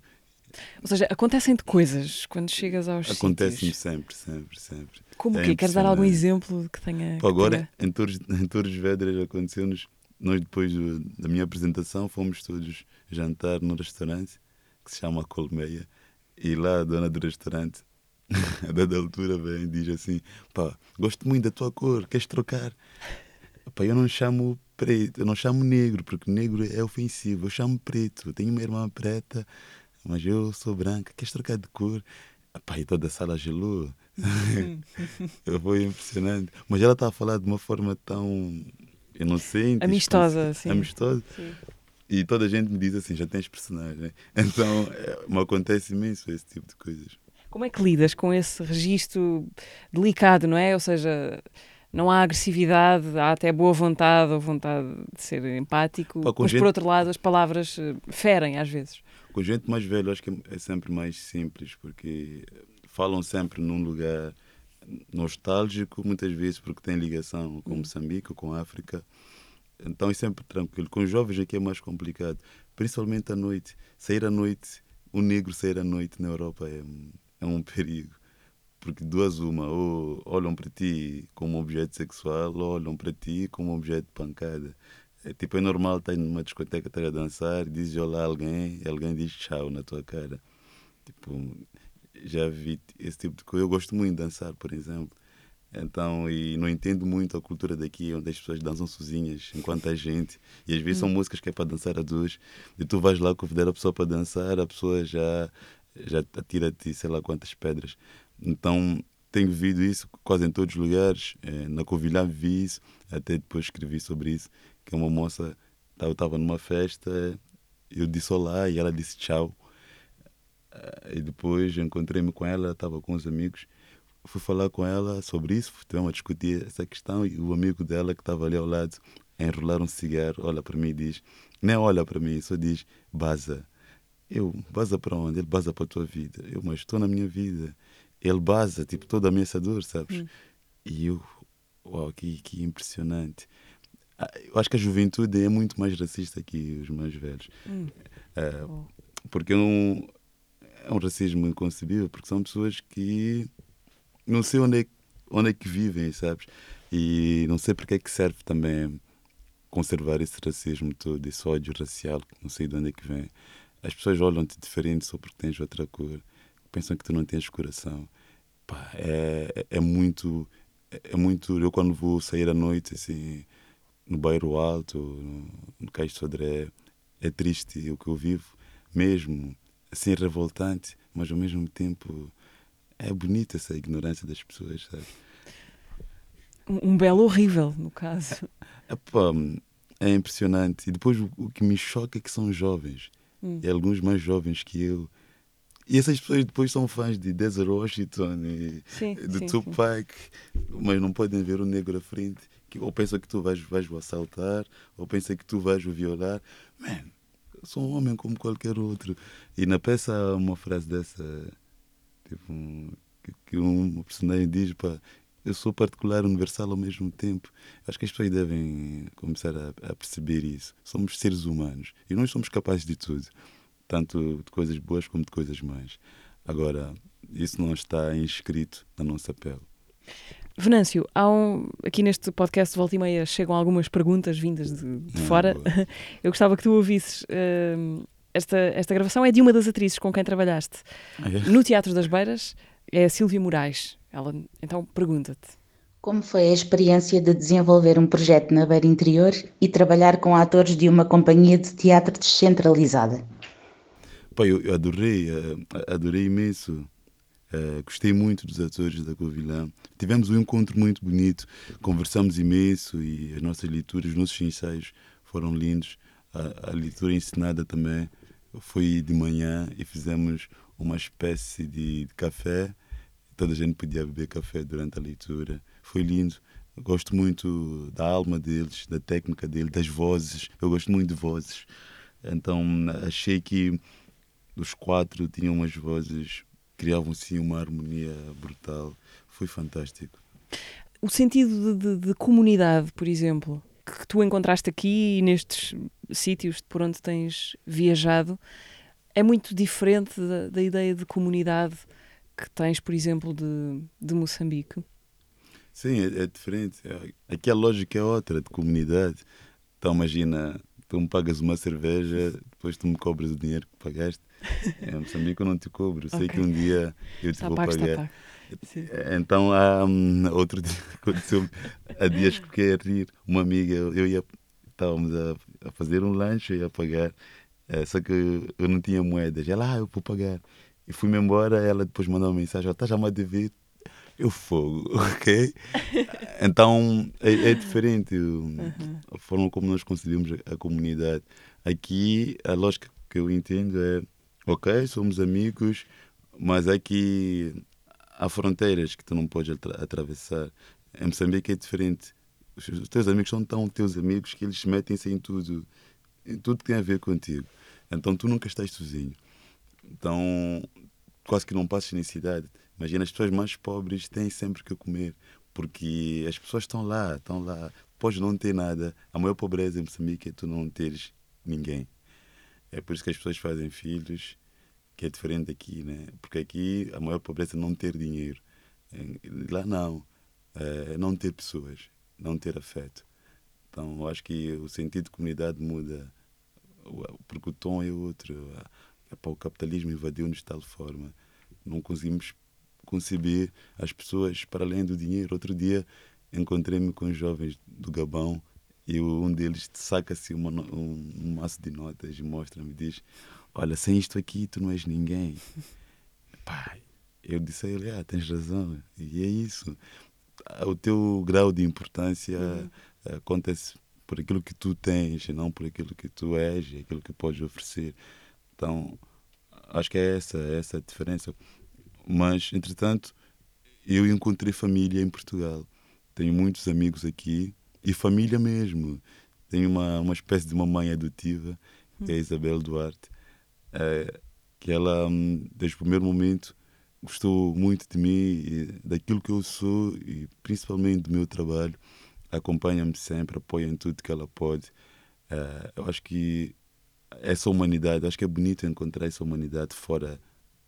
ou seja, acontecem-te coisas quando chegas aos Acontece-me sempre, sempre, sempre. Como é que? Queres dar algum exemplo que tenha... Pô, agora, tenha... em Torres, em Torres Vedras aconteceu-nos, nós depois da minha apresentação fomos todos jantar num restaurante que se chama Colmeia e lá a dona do restaurante a dada altura vem e diz assim pá, gosto muito da tua cor, queres trocar? Pá, eu não chamo preto, eu não chamo negro, porque negro é ofensivo, eu chamo preto, eu tenho uma irmã preta, mas eu sou branca, queres trocar de cor? E toda a sala gelou. Foi impressionante. Mas ela estava a falar de uma forma tão inocente. Amistosa, sim. Amistosa. Sim. E toda a gente me diz assim, já tens personagem. Então, é, me acontece imenso esse tipo de coisas. Como é que lidas com esse registro delicado, não é? Ou seja, não há agressividade, há até boa vontade ou vontade de ser empático, Pá, mas gente- por outro lado as palavras eh, ferem às vezes. Com gente mais velha, acho que é sempre mais simples, porque falam sempre num lugar nostálgico, muitas vezes porque tem ligação com Moçambique, com a África. Então é sempre tranquilo. Com os jovens aqui é mais complicado, principalmente à noite. Sair à noite, o negro sair à noite na Europa é, é um perigo. Porque duas uma, ou olham para ti como objeto sexual, ou olham para ti como objeto de pancada. É, tipo, é normal estar numa discoteca, estar a dançar, dizes olá a alguém e alguém diz tchau na tua cara. Tipo, já vi esse tipo de coisa. Eu gosto muito de dançar, por exemplo. Então, e não entendo muito a cultura daqui, onde as pessoas dançam sozinhas, enquanto a gente. E às vezes são músicas que é para dançar a duas. E tu vais lá convidar a pessoa para dançar, a pessoa já, já atira-te sei lá quantas pedras. Então, tenho vivido isso quase em todos os lugares. Eh, Na Covilhã vi isso, até depois escrevi sobre isso. Que uma moça, eu estava numa festa, eu disse olá e ela disse tchau. Ah, E depois encontrei-me com ela, estava com os amigos, fui falar com ela sobre isso, tivemos a discutir essa questão e o amigo dela que estava ali ao lado a enrolar um cigarro, olha para mim e diz, nem olha para mim, só diz, baza. Eu, baza para onde? Ele baza para a tua vida. Eu, mas estou na minha vida. Ele baza, tipo, todo ameaçador, sabes? E eu, uau, que, que impressionante. Ah, Eu acho que a juventude é muito mais racista que os mais velhos. Ah, Oh. porque é um, é um racismo inconcebível, porque são pessoas que não sei onde é, onde é que vivem, sabes? E não sei porque é que serve também conservar esse racismo todo, esse ódio racial, que não sei de onde é que vem. As pessoas olham-te diferente só porque tens outra cor, pensam que tu não tens coração. Pá, é, é- é muito. É muito. Eu, quando vou sair à noite, assim, no Bairro Alto, no, no Cais de Sodré, é triste o que eu vivo, mesmo assim, revoltante, mas ao mesmo tempo é bonita essa ignorância das pessoas, sabe? Um, belo horrível, no caso. Epá, é impressionante. E depois o, o que me choca é que são jovens. Hum. E alguns mais jovens que eu. E essas pessoas depois são fãs de Denzel Washington e Sim, de sim, Tupac, mas não podem ver o negro à frente. Que ou pensam que tu vais, vais o assaltar, ou pensam que tu vais o violar. Man, sou um homem como qualquer outro. E na peça há uma frase dessa, tipo, que, que um personagem diz, pá, eu sou particular universal ao mesmo tempo. Acho que as pessoas devem começar a, a perceber isso. Somos seres humanos e nós somos capazes de tudo, tanto de coisas boas como de coisas más. Agora, isso não está inscrito na nossa pele. Venâncio, há um, aqui neste podcast de Volta e Meia chegam algumas perguntas vindas de, de Ah, fora. boa. Eu gostava que tu ouvisses. hum, esta, esta gravação é de uma das atrizes com quem trabalhaste Ah, é? no Teatro das Beiras, é a Sílvia Moraes. Ela então pergunta-te. Como foi a experiência de desenvolver um projeto na Beira Interior e trabalhar com atores de uma companhia de teatro descentralizada? Pá, eu, eu adorei, eh, adorei imenso. Eh, gostei muito dos atores da Covilhã. Tivemos um encontro muito bonito, conversamos imenso e as nossas leituras, os nossos ensaios foram lindos. A, a leitura ensinada também foi de manhã e fizemos uma espécie de, de café. Toda a gente podia beber café durante a leitura. Foi lindo. Gosto muito da alma deles, da técnica deles, das vozes. Eu gosto muito de vozes. Então achei que os quatro tinham umas vozes, criavam sim uma harmonia brutal. Foi fantástico. O sentido de, de- de comunidade, por exemplo, que tu encontraste aqui e nestes sítios por onde tens viajado, é muito diferente da, da ideia de comunidade que tens, por exemplo, de, de Moçambique. Sim, é, é diferente. Aqui a lógica é outra, de comunidade. Então imagina, tu me pagas uma cerveja, depois tu me cobras o dinheiro que pagaste. Em Moçambique eu não te cobro. Sei Ok. que um dia eu te Está vou pagar. Sim. Então há hum, outro dia aconteceu há dias que fiquei a rir. Uma amiga, eu ia estávamos a, a fazer um lanche, eu ia pagar, eh, só que eu não tinha moedas. Ela, ah, eu vou pagar. E fui-me embora, ela depois mandou uma mensagem, estás a me a dever? Eu fogo, ok? Então é, é diferente o- a forma como nós concebemos a comunidade. Aqui a lógica que eu entendo é, ok, somos amigos, Mas aqui há fronteiras que tu não podes atra atravessar. Em Moçambique é diferente. Os, os teus amigos são tão teus amigos que eles metem-se em tudo, em tudo que tem a ver contigo. Então tu nunca estás sozinho. Então quase que não passas necessidade. Imagina, as pessoas mais pobres têm sempre que comer, porque as pessoas estão lá, estão lá. Podes não ter nada. A maior pobreza em Moçambique é tu não teres ninguém. É por isso que as pessoas fazem filhos, que é diferente aqui, né? Porque aqui a maior pobreza é não ter dinheiro. Lá não. É não ter pessoas, não ter afeto. Então, eu acho que o sentido de comunidade muda, porque o tom é outro. O capitalismo invadiu-nos de tal forma. Não conseguimos conceber as pessoas para além do dinheiro. Outro dia encontrei-me com jovens do Gabão e um deles saca-se um, um maço de notas e mostra-me diz olha, sem isto aqui tu não és ninguém. Pai, eu disse a ele, ah, tens razão. E é isso. O teu grau de importância uhum. acontece por aquilo que tu tens, não por aquilo que tu és e aquilo que podes oferecer. Então, acho que é essa, é essa a diferença. Mas, entretanto, eu encontrei família em Portugal. Tenho muitos amigos aqui e família mesmo. Tenho uma, uma espécie de uma mãe adotiva, que é a Isabel Duarte, é, que ela, hum, desde o primeiro momento, gostou muito de mim, daquilo que eu sou e principalmente do meu trabalho. Acompanha-me sempre, apoia em tudo que ela pode. É, eu acho que essa humanidade, acho que é bonito encontrar essa humanidade fora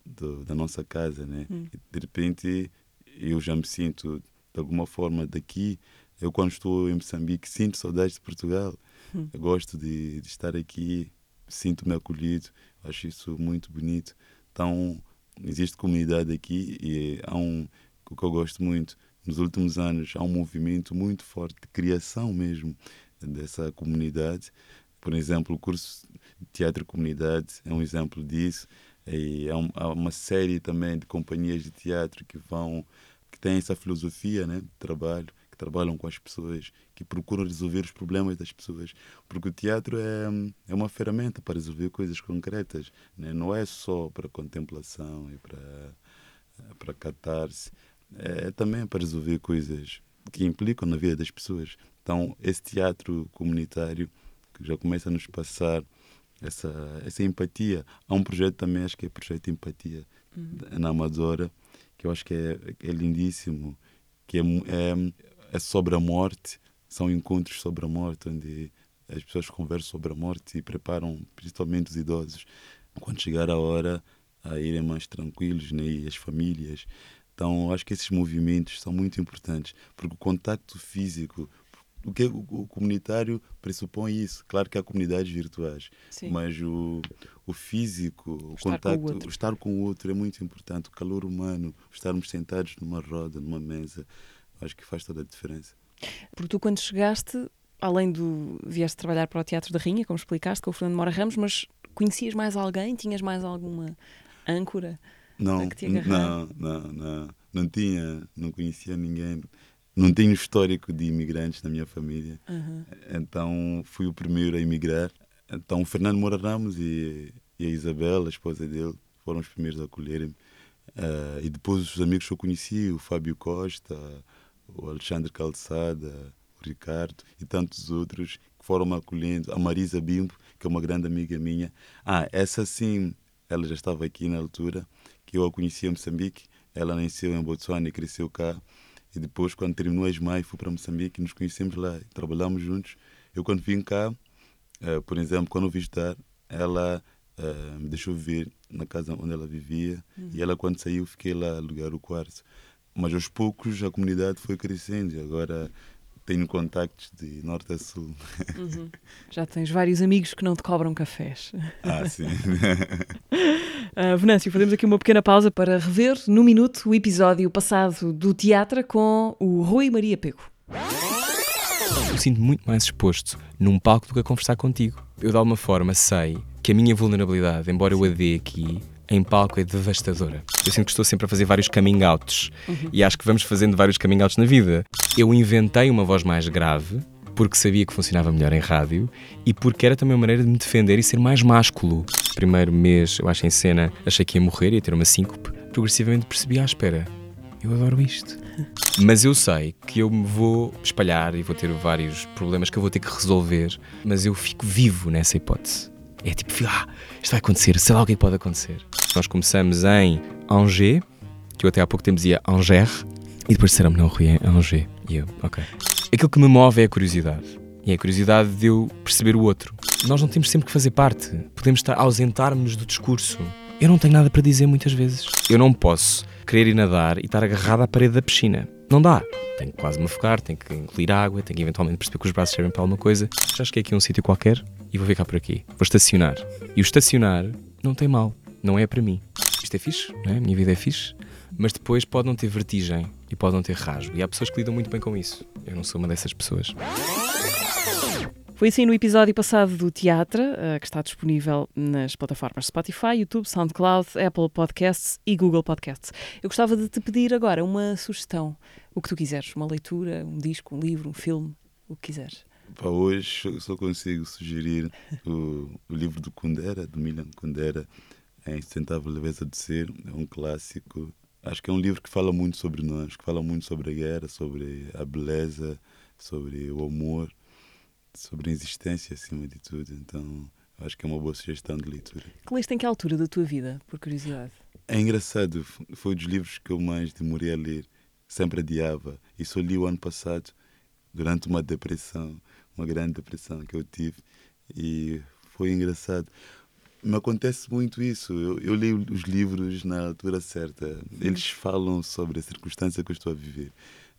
do, da nossa casa, né? Hum. De repente eu já me sinto de alguma forma daqui. Eu quando estou em Moçambique sinto saudades de Portugal. Hum. Eu gosto de, de estar aqui, sinto-me acolhido. Acho isso muito bonito. Então existe comunidade aqui e há um o que eu gosto muito nos últimos anos há um movimento muito forte de criação mesmo dessa comunidade. Por exemplo, o curso de Teatro Comunidade é um exemplo disso. E há, uma série também de companhias de teatro que vão que têm essa filosofia né, de trabalho, que trabalham com as pessoas, que procuram resolver os problemas das pessoas. Porque o teatro é, é uma ferramenta para resolver coisas concretas, né? não é só para contemplação e para, para catar-se, é também para resolver coisas que implicam na vida das pessoas. Então, esse teatro comunitário que já começa a nos passar essa, essa empatia. Há um projeto também, acho que é o projeto Empatia, uhum. na Amadora, que eu acho que é, é lindíssimo, que é, é, é, sobre a morte, são encontros sobre a morte, onde as pessoas conversam sobre a morte e preparam, principalmente os idosos, quando chegar a hora, a irem mais tranquilos, né? e as famílias. Então, acho que esses movimentos são muito importantes, porque o contacto físico, o que o, comunitário pressupõe isso. Claro que há comunidades virtuais, Sim. mas o, o físico, o, o contato, com o, estar com o outro é muito importante. O calor humano, estarmos sentados numa roda, numa mesa, acho que faz toda a diferença. Porque tu, quando chegaste, além do. vieste trabalhar para o Teatro da Rainha, como explicaste, com o Fernando Mora Ramos, mas conhecias mais alguém? Tinhas mais alguma âncora? Não, não, não, não, não tinha, não conhecia ninguém não tenho histórico de imigrantes na minha família. Uhum. Então fui o primeiro a emigrar. Então o Fernando Moura Ramos e, e, a Isabel, a esposa dele, foram os primeiros a acolherem-me. Uh, e depois os amigos que eu conheci, o Fábio Costa, o Alexandre Calçada, o Ricardo e tantos outros que foram me acolhendo. A Marisa Bimbo, que é uma grande amiga minha. Ah, essa sim, ela já estava aqui na altura, que eu a conhecia em Moçambique. Ela nasceu em Botsuana e cresceu cá. E depois, quando terminou a ESMAI, fui para Moçambique e nos conhecemos lá. Trabalhamos juntos. Eu, quando vim cá, uh, por exemplo, quando visitar, ela uh, me deixou vir na casa onde ela vivia. Uhum. E ela, quando saiu, fiquei lá alugar o quarto. Mas aos poucos a comunidade foi crescendo e agora tenho contactos de norte a sul. Uhum. Já tens vários amigos que não te cobram cafés. Ah, sim. uh, Venâncio, fazemos aqui uma pequena pausa para rever no minuto o episódio passado do teatro com o Rui Maria Pego. Eu sinto muito mais exposto num palco do que a conversar contigo. Eu, de alguma forma, sei que a minha vulnerabilidade, embora eu a dê aqui, em palco é devastadora. Eu sinto que estou sempre a fazer vários coming outs uhum. e acho que vamos fazendo vários coming outs na vida. Eu inventei uma voz mais grave porque sabia que funcionava melhor em rádio e porque era também uma maneira de me defender e ser mais másculo. Primeiro mês, eu acho em cena, achei que ia morrer, ia ter uma síncope. progressivamente percebi, à espera, eu adoro isto. Mas eu sei que eu me vou espalhar e vou ter vários problemas que eu vou ter que resolver, mas eu fico vivo nessa hipótese. É tipo, ah, isto vai acontecer, sei lá o que pode acontecer. Nós começamos em Angers, que eu até há pouco tempo dizia Angers, e depois disseram-me, não, Rui, é Angers. E eu, ok. Aquilo que me move é a curiosidade. E é a curiosidade de eu perceber o outro. Nós não temos sempre que fazer parte. Podemos estar ausentar-nos do discurso. Eu não tenho nada para dizer muitas vezes. Eu não posso querer ir nadar e estar agarrado à parede da piscina. Não dá. Tenho que quase me afogar, tenho que engolir água, tenho que eventualmente perceber que os braços servem para alguma coisa. Já cheguei aqui a um sítio qualquer vou ficar por aqui. Vou estacionar. E o estacionar não tem mal. Não é para mim. Isto é fixe, não é? A minha vida é fixe. Mas depois pode não ter vertigem e pode não ter rasgo. E há pessoas que lidam muito bem com isso. Eu não sou uma dessas pessoas. Foi assim no episódio passado do Teatro, uh, que está disponível nas plataformas Spotify, YouTube, SoundCloud, Apple Podcasts e Google Podcasts. Eu gostava de te pedir agora uma sugestão, o que tu quiseres, uma leitura, um disco, um livro, um filme, o que quiseres. Para hoje só consigo sugerir o, o livro do Kundera, do Milan Kundera, é Insustentável Leveza de Ser, é um clássico. Acho que é um livro que fala muito sobre nós, que fala muito sobre a guerra, sobre a beleza, sobre o amor sobre a existência acima de tudo. Então acho que é uma boa sugestão de leitura. Que leste em que altura da tua vida, por curiosidade? É engraçado, foi um dos livros que eu mais demorei a ler, sempre adiava. E só li o ano passado, durante uma depressão, uma grande depressão que eu tive. E foi engraçado. Me acontece muito isso. Eu, eu leio os livros na altura certa. Eles falam sobre a circunstância que eu estou a viver.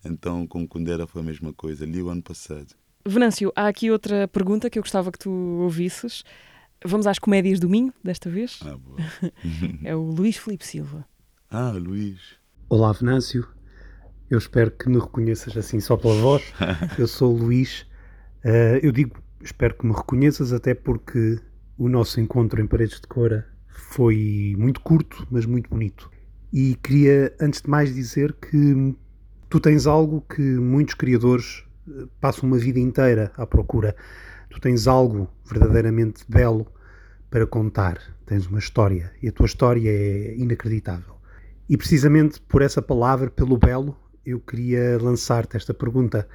Então, com Kundera foi a mesma coisa. Li o ano passado. Venâncio, há aqui outra pergunta que eu gostava que tu ouvisses. Vamos às comédias do Minho, desta vez. Ah, boa. é o Luís Filipe Silva. Ah, Luís. Olá, Venâncio. Eu espero que me reconheças assim só pela voz. Eu sou o Luís. Uh, eu digo, espero que me reconheças, até porque o nosso encontro em Paredes de Cora foi muito curto, mas muito bonito. E queria, antes de mais, dizer que tu tens algo que muitos criadores passo uma vida inteira à procura. Tu tens algo verdadeiramente belo para contar, tens uma história e a tua história é inacreditável. E precisamente por essa palavra, pelo belo, eu queria lançar-te esta pergunta.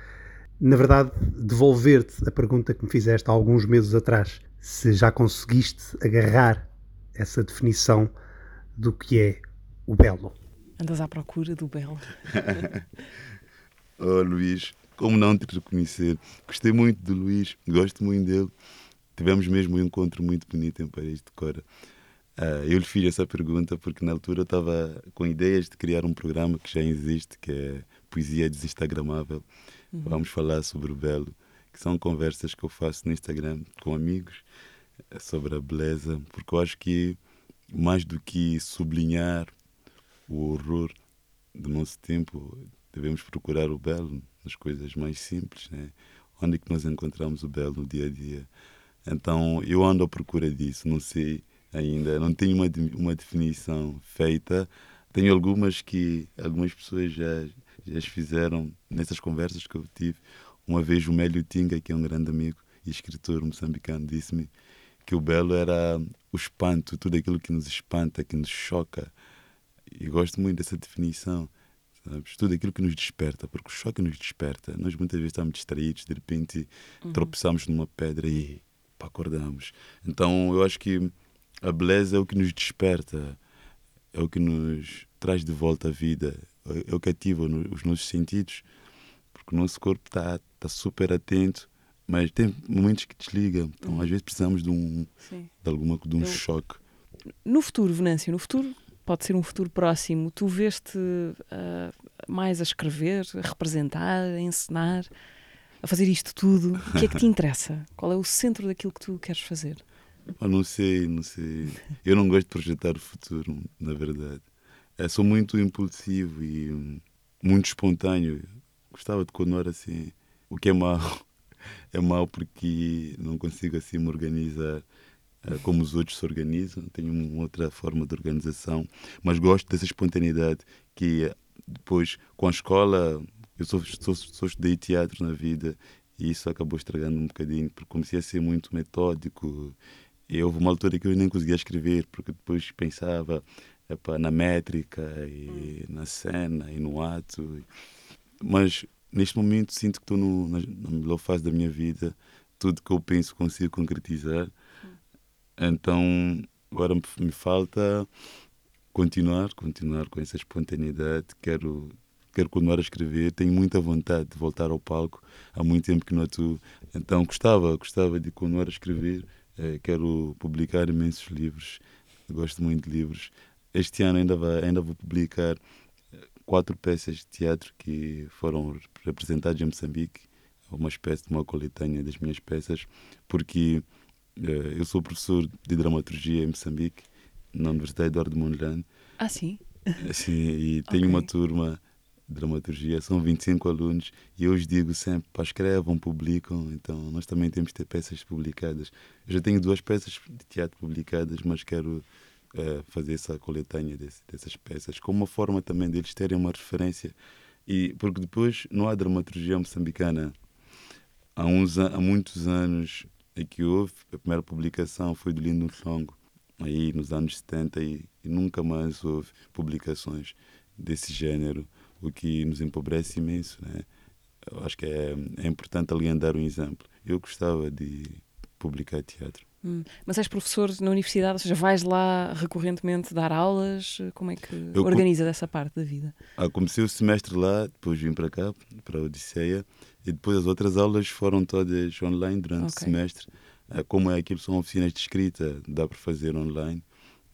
Na verdade, devolver-te a pergunta que me fizeste há alguns meses atrás. Se já conseguiste agarrar essa definição do que é o belo. Andas à procura do belo. oh, Luís, como não te reconhecer? Gostei muito do Luís, gosto muito dele. Tivemos mesmo um encontro muito bonito em Paris de Cora. Uh, eu lhe fiz essa pergunta porque na altura eu estava com ideias de criar um programa que já existe, que é Poesia Desinstagramável. Uhum. Vamos falar sobre o belo, que são conversas que eu faço no Instagram com amigos eh, sobre a beleza, porque eu acho que mais do que sublinhar o horror do nosso tempo, devemos procurar o belo nas coisas mais simples, né? onde é que nós encontramos o belo no dia a dia. Então eu ando à procura disso, não sei ainda, não tenho uma, uma definição feita. Tenho algumas que algumas pessoas já, já fizeram nessas conversas que eu tive. Uma vez o Mélio Tinga, que é um grande amigo e escritor moçambicano, disse-me que o belo era o espanto, tudo aquilo que nos espanta, que nos choca. E gosto muito dessa definição sabes? Tudo aquilo que nos desperta, porque o choque nos desperta. Nós muitas vezes estamos distraídos, de repente uhum. tropeçamos numa pedra e pá, acordamos. Então eu acho que a beleza é o que nos desperta, é o que nos traz de volta à vida, é o que ativa os nossos sentidos, porque o nosso corpo está tá super atento. Mas tem momentos que desliga, então às vezes precisamos de um, de alguma, de um eu, choque. No futuro, Venâncio, no futuro pode ser um futuro próximo, tu veste uh, mais a escrever, a representar, a encenar, a fazer isto tudo? O que é que te interessa? Qual é o centro daquilo que tu queres fazer? Eu não sei, não sei. Eu não gosto de projetar o futuro, na verdade. Eu sou muito impulsivo e hum, muito espontâneo. Gostava de continuar assim. O que é mau é mau porque não consigo assim me organizar. Eh, como os outros se organizam, tenho uma outra forma de organização, mas gosto dessa espontaneidade que eh, depois, com a escola, eu sou, sou, sou estudei teatro na vida e isso acabou estragando um bocadinho, porque comecei a ser muito metódico. E houve uma altura que eu nem conseguia escrever, porque depois pensava, epá, na métrica e na cena e no ato. Mas neste momento sinto que estou na, na melhor fase da minha vida. Tudo que eu penso consigo concretizar. Então agora me falta continuar, continuar com essa espontaneidade. Quero quero continuar a escrever, tenho muita vontade de voltar ao palco. Há muito tempo que não atuo, então gostava, gostava de continuar a escrever. Eh, quero publicar imensos livros, gosto muito de livros. Este ano ainda, vai, ainda vou publicar eh, quatro peças de teatro que foram representadas em Moçambique, uma espécie de uma coletânea das minhas peças, porque eh, eu sou professor de dramaturgia em Moçambique, na Universidade Eduardo Mondlane. Ah, sim? Sim, e tenho okay. uma turma dramaturgia, são 25 alunos e eu os digo sempre, escrevam, publicam, então nós também temos que ter peças publicadas. Eu já tenho duas peças de teatro publicadas, mas quero uh, fazer essa coletânea desse, dessas peças, como uma forma também deles terem uma referência. E, porque depois não há dramaturgia moçambicana. Há, uns, há muitos anos é que houve, a primeira publicação foi do Lindo Songo, aí nos anos 70, e, e nunca mais houve publicações desse género o que nos empobrece imenso. Né? Eu acho que é, é importante alguém dar um exemplo. Eu gostava de publicar teatro. Hum. Mas és professor na universidade, ou seja, vais lá recorrentemente dar aulas? Como é que eu organiza dessa parte da vida? Ah, comecei o semestre lá, depois vim para cá, para a Odisseia, e depois as outras aulas foram todas online durante okay. o semestre. Ah, como é aquilo, são oficinas de escrita, dá para fazer online.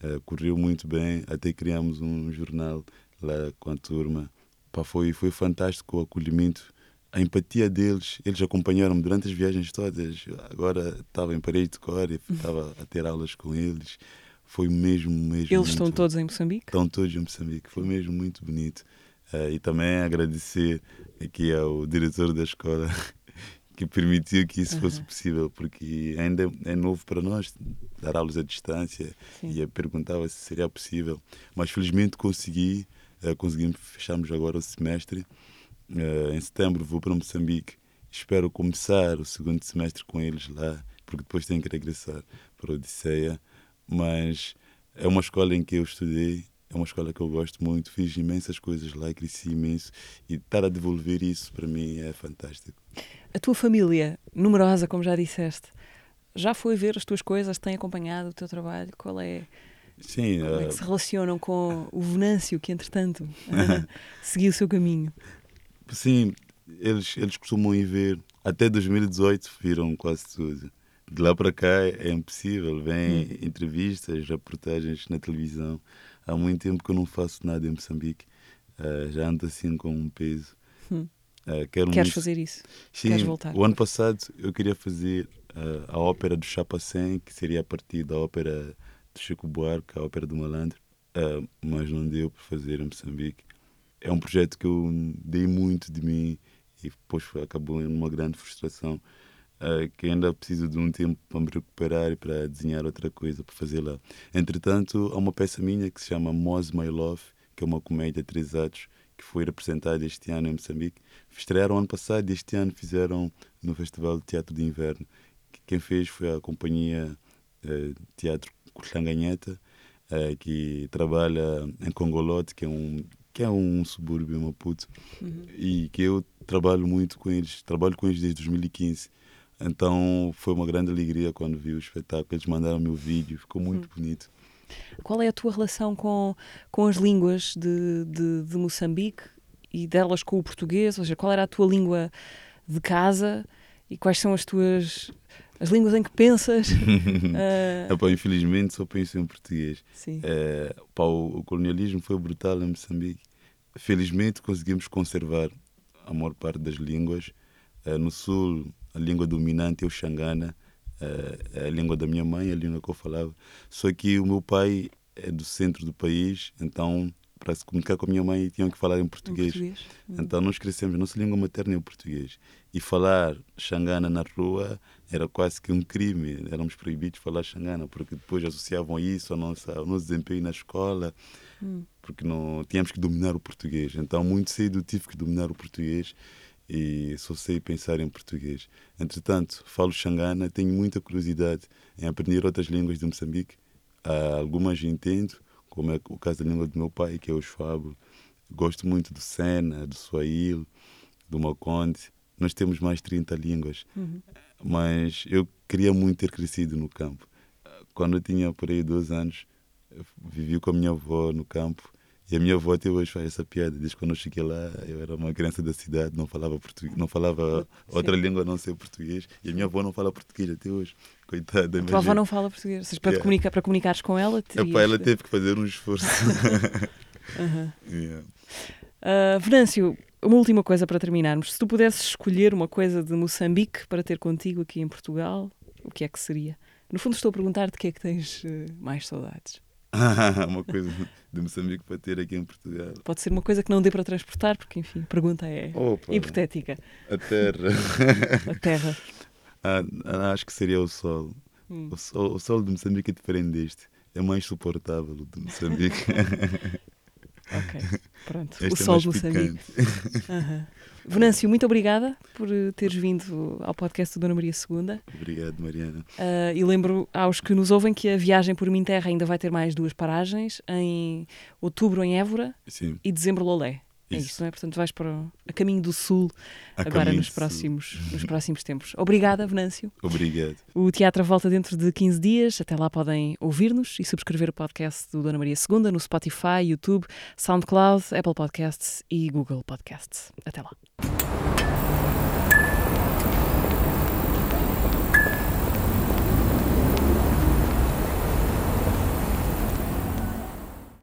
Ah, correu muito bem, até criamos um jornal lá com a turma Pá, foi, foi fantástico o acolhimento, a empatia deles. Eles acompanharam-me durante as viagens todas. Agora estava em parede de cor e estava a ter aulas com eles. Foi mesmo, mesmo. Eles muito, estão todos em Moçambique? Estão todos em Moçambique. Foi mesmo muito bonito. Uh, e também agradecer aqui ao diretor da escola que permitiu que isso uhum. fosse possível, porque ainda é novo para nós dar aulas à distância Sim. e eu perguntava se seria possível. Mas felizmente consegui conseguimos fecharmos agora o semestre. Uh, em setembro vou para Moçambique. Espero começar o segundo semestre com eles lá, porque depois tenho que regressar para Odisseia. Mas é uma escola em que eu estudei, é uma escola que eu gosto muito, fiz imensas coisas lá, cresci imenso e estar a devolver isso para mim é fantástico. A tua família, numerosa, como já disseste, já foi ver as tuas coisas, tem acompanhado o teu trabalho? Qual é Sim, Como é que eh, se relacionam com o Venâncio, que entretanto seguiu o seu caminho? Sim, eles, eles costumam ir ver. Até 2018 viram quase tudo. De lá para cá é impossível. Vêm hum. entrevistas, reportagens na televisão. Há muito tempo que eu não faço nada em Moçambique. Uh, já ando assim com um peso. Hum. Uh, Queres muito... fazer isso? Sim, Queres voltar? O ano passado eu queria fazer uh, a ópera do Chapacém, que seria a partir da ópera de Chico Buarque, a Ópera do Malandro, uh, mas não deu para fazer em Moçambique. É um projeto que eu dei muito de mim e depois acabou em uma grande frustração, uh, que ainda preciso de um tempo para me recuperar e para desenhar outra coisa, para fazer lá. Entretanto, há uma peça minha que se chama Moz My Love, que é uma comédia de três atos, que foi representada este ano em Moçambique. Estrearam ano passado e este ano fizeram no Festival de Teatro de Inverno. Quem fez foi a companhia uh, Teatro Kuxanganheta, uh, que trabalha em Congolote, que é um que é um subúrbio Maputo, uhum. e que eu trabalho muito com eles, trabalho com eles desde 2015. Então foi uma grande alegria quando vi o espetáculo, eles mandaram meu vídeo, ficou muito uhum. bonito. Qual é a tua relação com, com as línguas de, de, de Moçambique e delas com o português? Ou seja, qual era a tua língua de casa e quais são as tuas as línguas em que pensas. uh... Epá, infelizmente só penso em português. Sim. É, pá, o, o, colonialismo foi brutal em Moçambique. Felizmente conseguimos conservar a maior parte das línguas. Uh, no sul, a língua dominante é o Xangana, uh, é a língua da minha mãe, a língua que eu falava. Só que o meu pai é do centro do país, então para se comunicar com a minha mãe tinham que falar em português. Em português. Hum. Então nós crescemos, nossa língua materna é o português. E falar xangana na rua era quase que um crime. Éramos proibidos de falar xangana, porque depois associavam isso ao nosso, ao nosso desempenho na escola, hum. porque não tínhamos que dominar o português. Então muito cedo tive que dominar o português e só sei pensar em português. Entretanto, falo xangana, tenho muita curiosidade em aprender outras línguas de Moçambique. Uh, algumas entendo, como é o caso da língua do meu pai, que é o Schwab. Gosto muito do Sena, do Swahili, do Maconde. Nós temos mais de 30 línguas, Uhum. mas eu queria muito ter crescido no campo. Quando eu tinha por aí 12 anos, vivi com a minha avó no campo e a minha avó até hoje faz essa piada. Desde quando eu cheguei lá, eu era uma criança da cidade, não falava português, não falava outra língua a não ser português. E a minha avó não fala português até hoje. Coitada. A tua avó não fala português. Seja, para, Yeah. comunicar, para comunicares com ela, Epá, terias ela de- teve que fazer um esforço. Aham. Yeah. Ah, Venâncio, uma última coisa para terminarmos. Se tu pudesses escolher uma coisa de Moçambique para ter contigo aqui em Portugal, o que é que seria? No fundo, estou a perguntar de que é que tens eh, mais saudades. uma coisa de Moçambique para ter aqui em Portugal. Pode ser uma coisa que não dê para transportar, porque, enfim, a pergunta é Opa, hipotética. a terra. A terra. Ah, ah, acho que seria o sol. Hum. O sol. O sol de Moçambique é diferente deste. É mais suportável o de Moçambique. Ok, pronto. Este o é sol mais de Moçambique. picante. Venâncio, muito obrigada por eh, teres vindo ao podcast do Dona Maria II. Obrigado, Mariana. Ah, e lembro aos que nos ouvem que a viagem por Minha Terra ainda vai ter mais duas paragens, em outubro em Évora Sim, e dezembro Lolé. É Isso. isso, não é? Portanto, vais para o, a caminho do Sul a agora nos próximos, nos próximos tempos. Obrigada, Venâncio. Obrigado. O teatro volta dentro de 15 dias. Até lá podem ouvir-nos e subscrever o podcast do Dona Maria II no Spotify, YouTube, SoundCloud, Apple Podcasts e Google Podcasts. Até lá.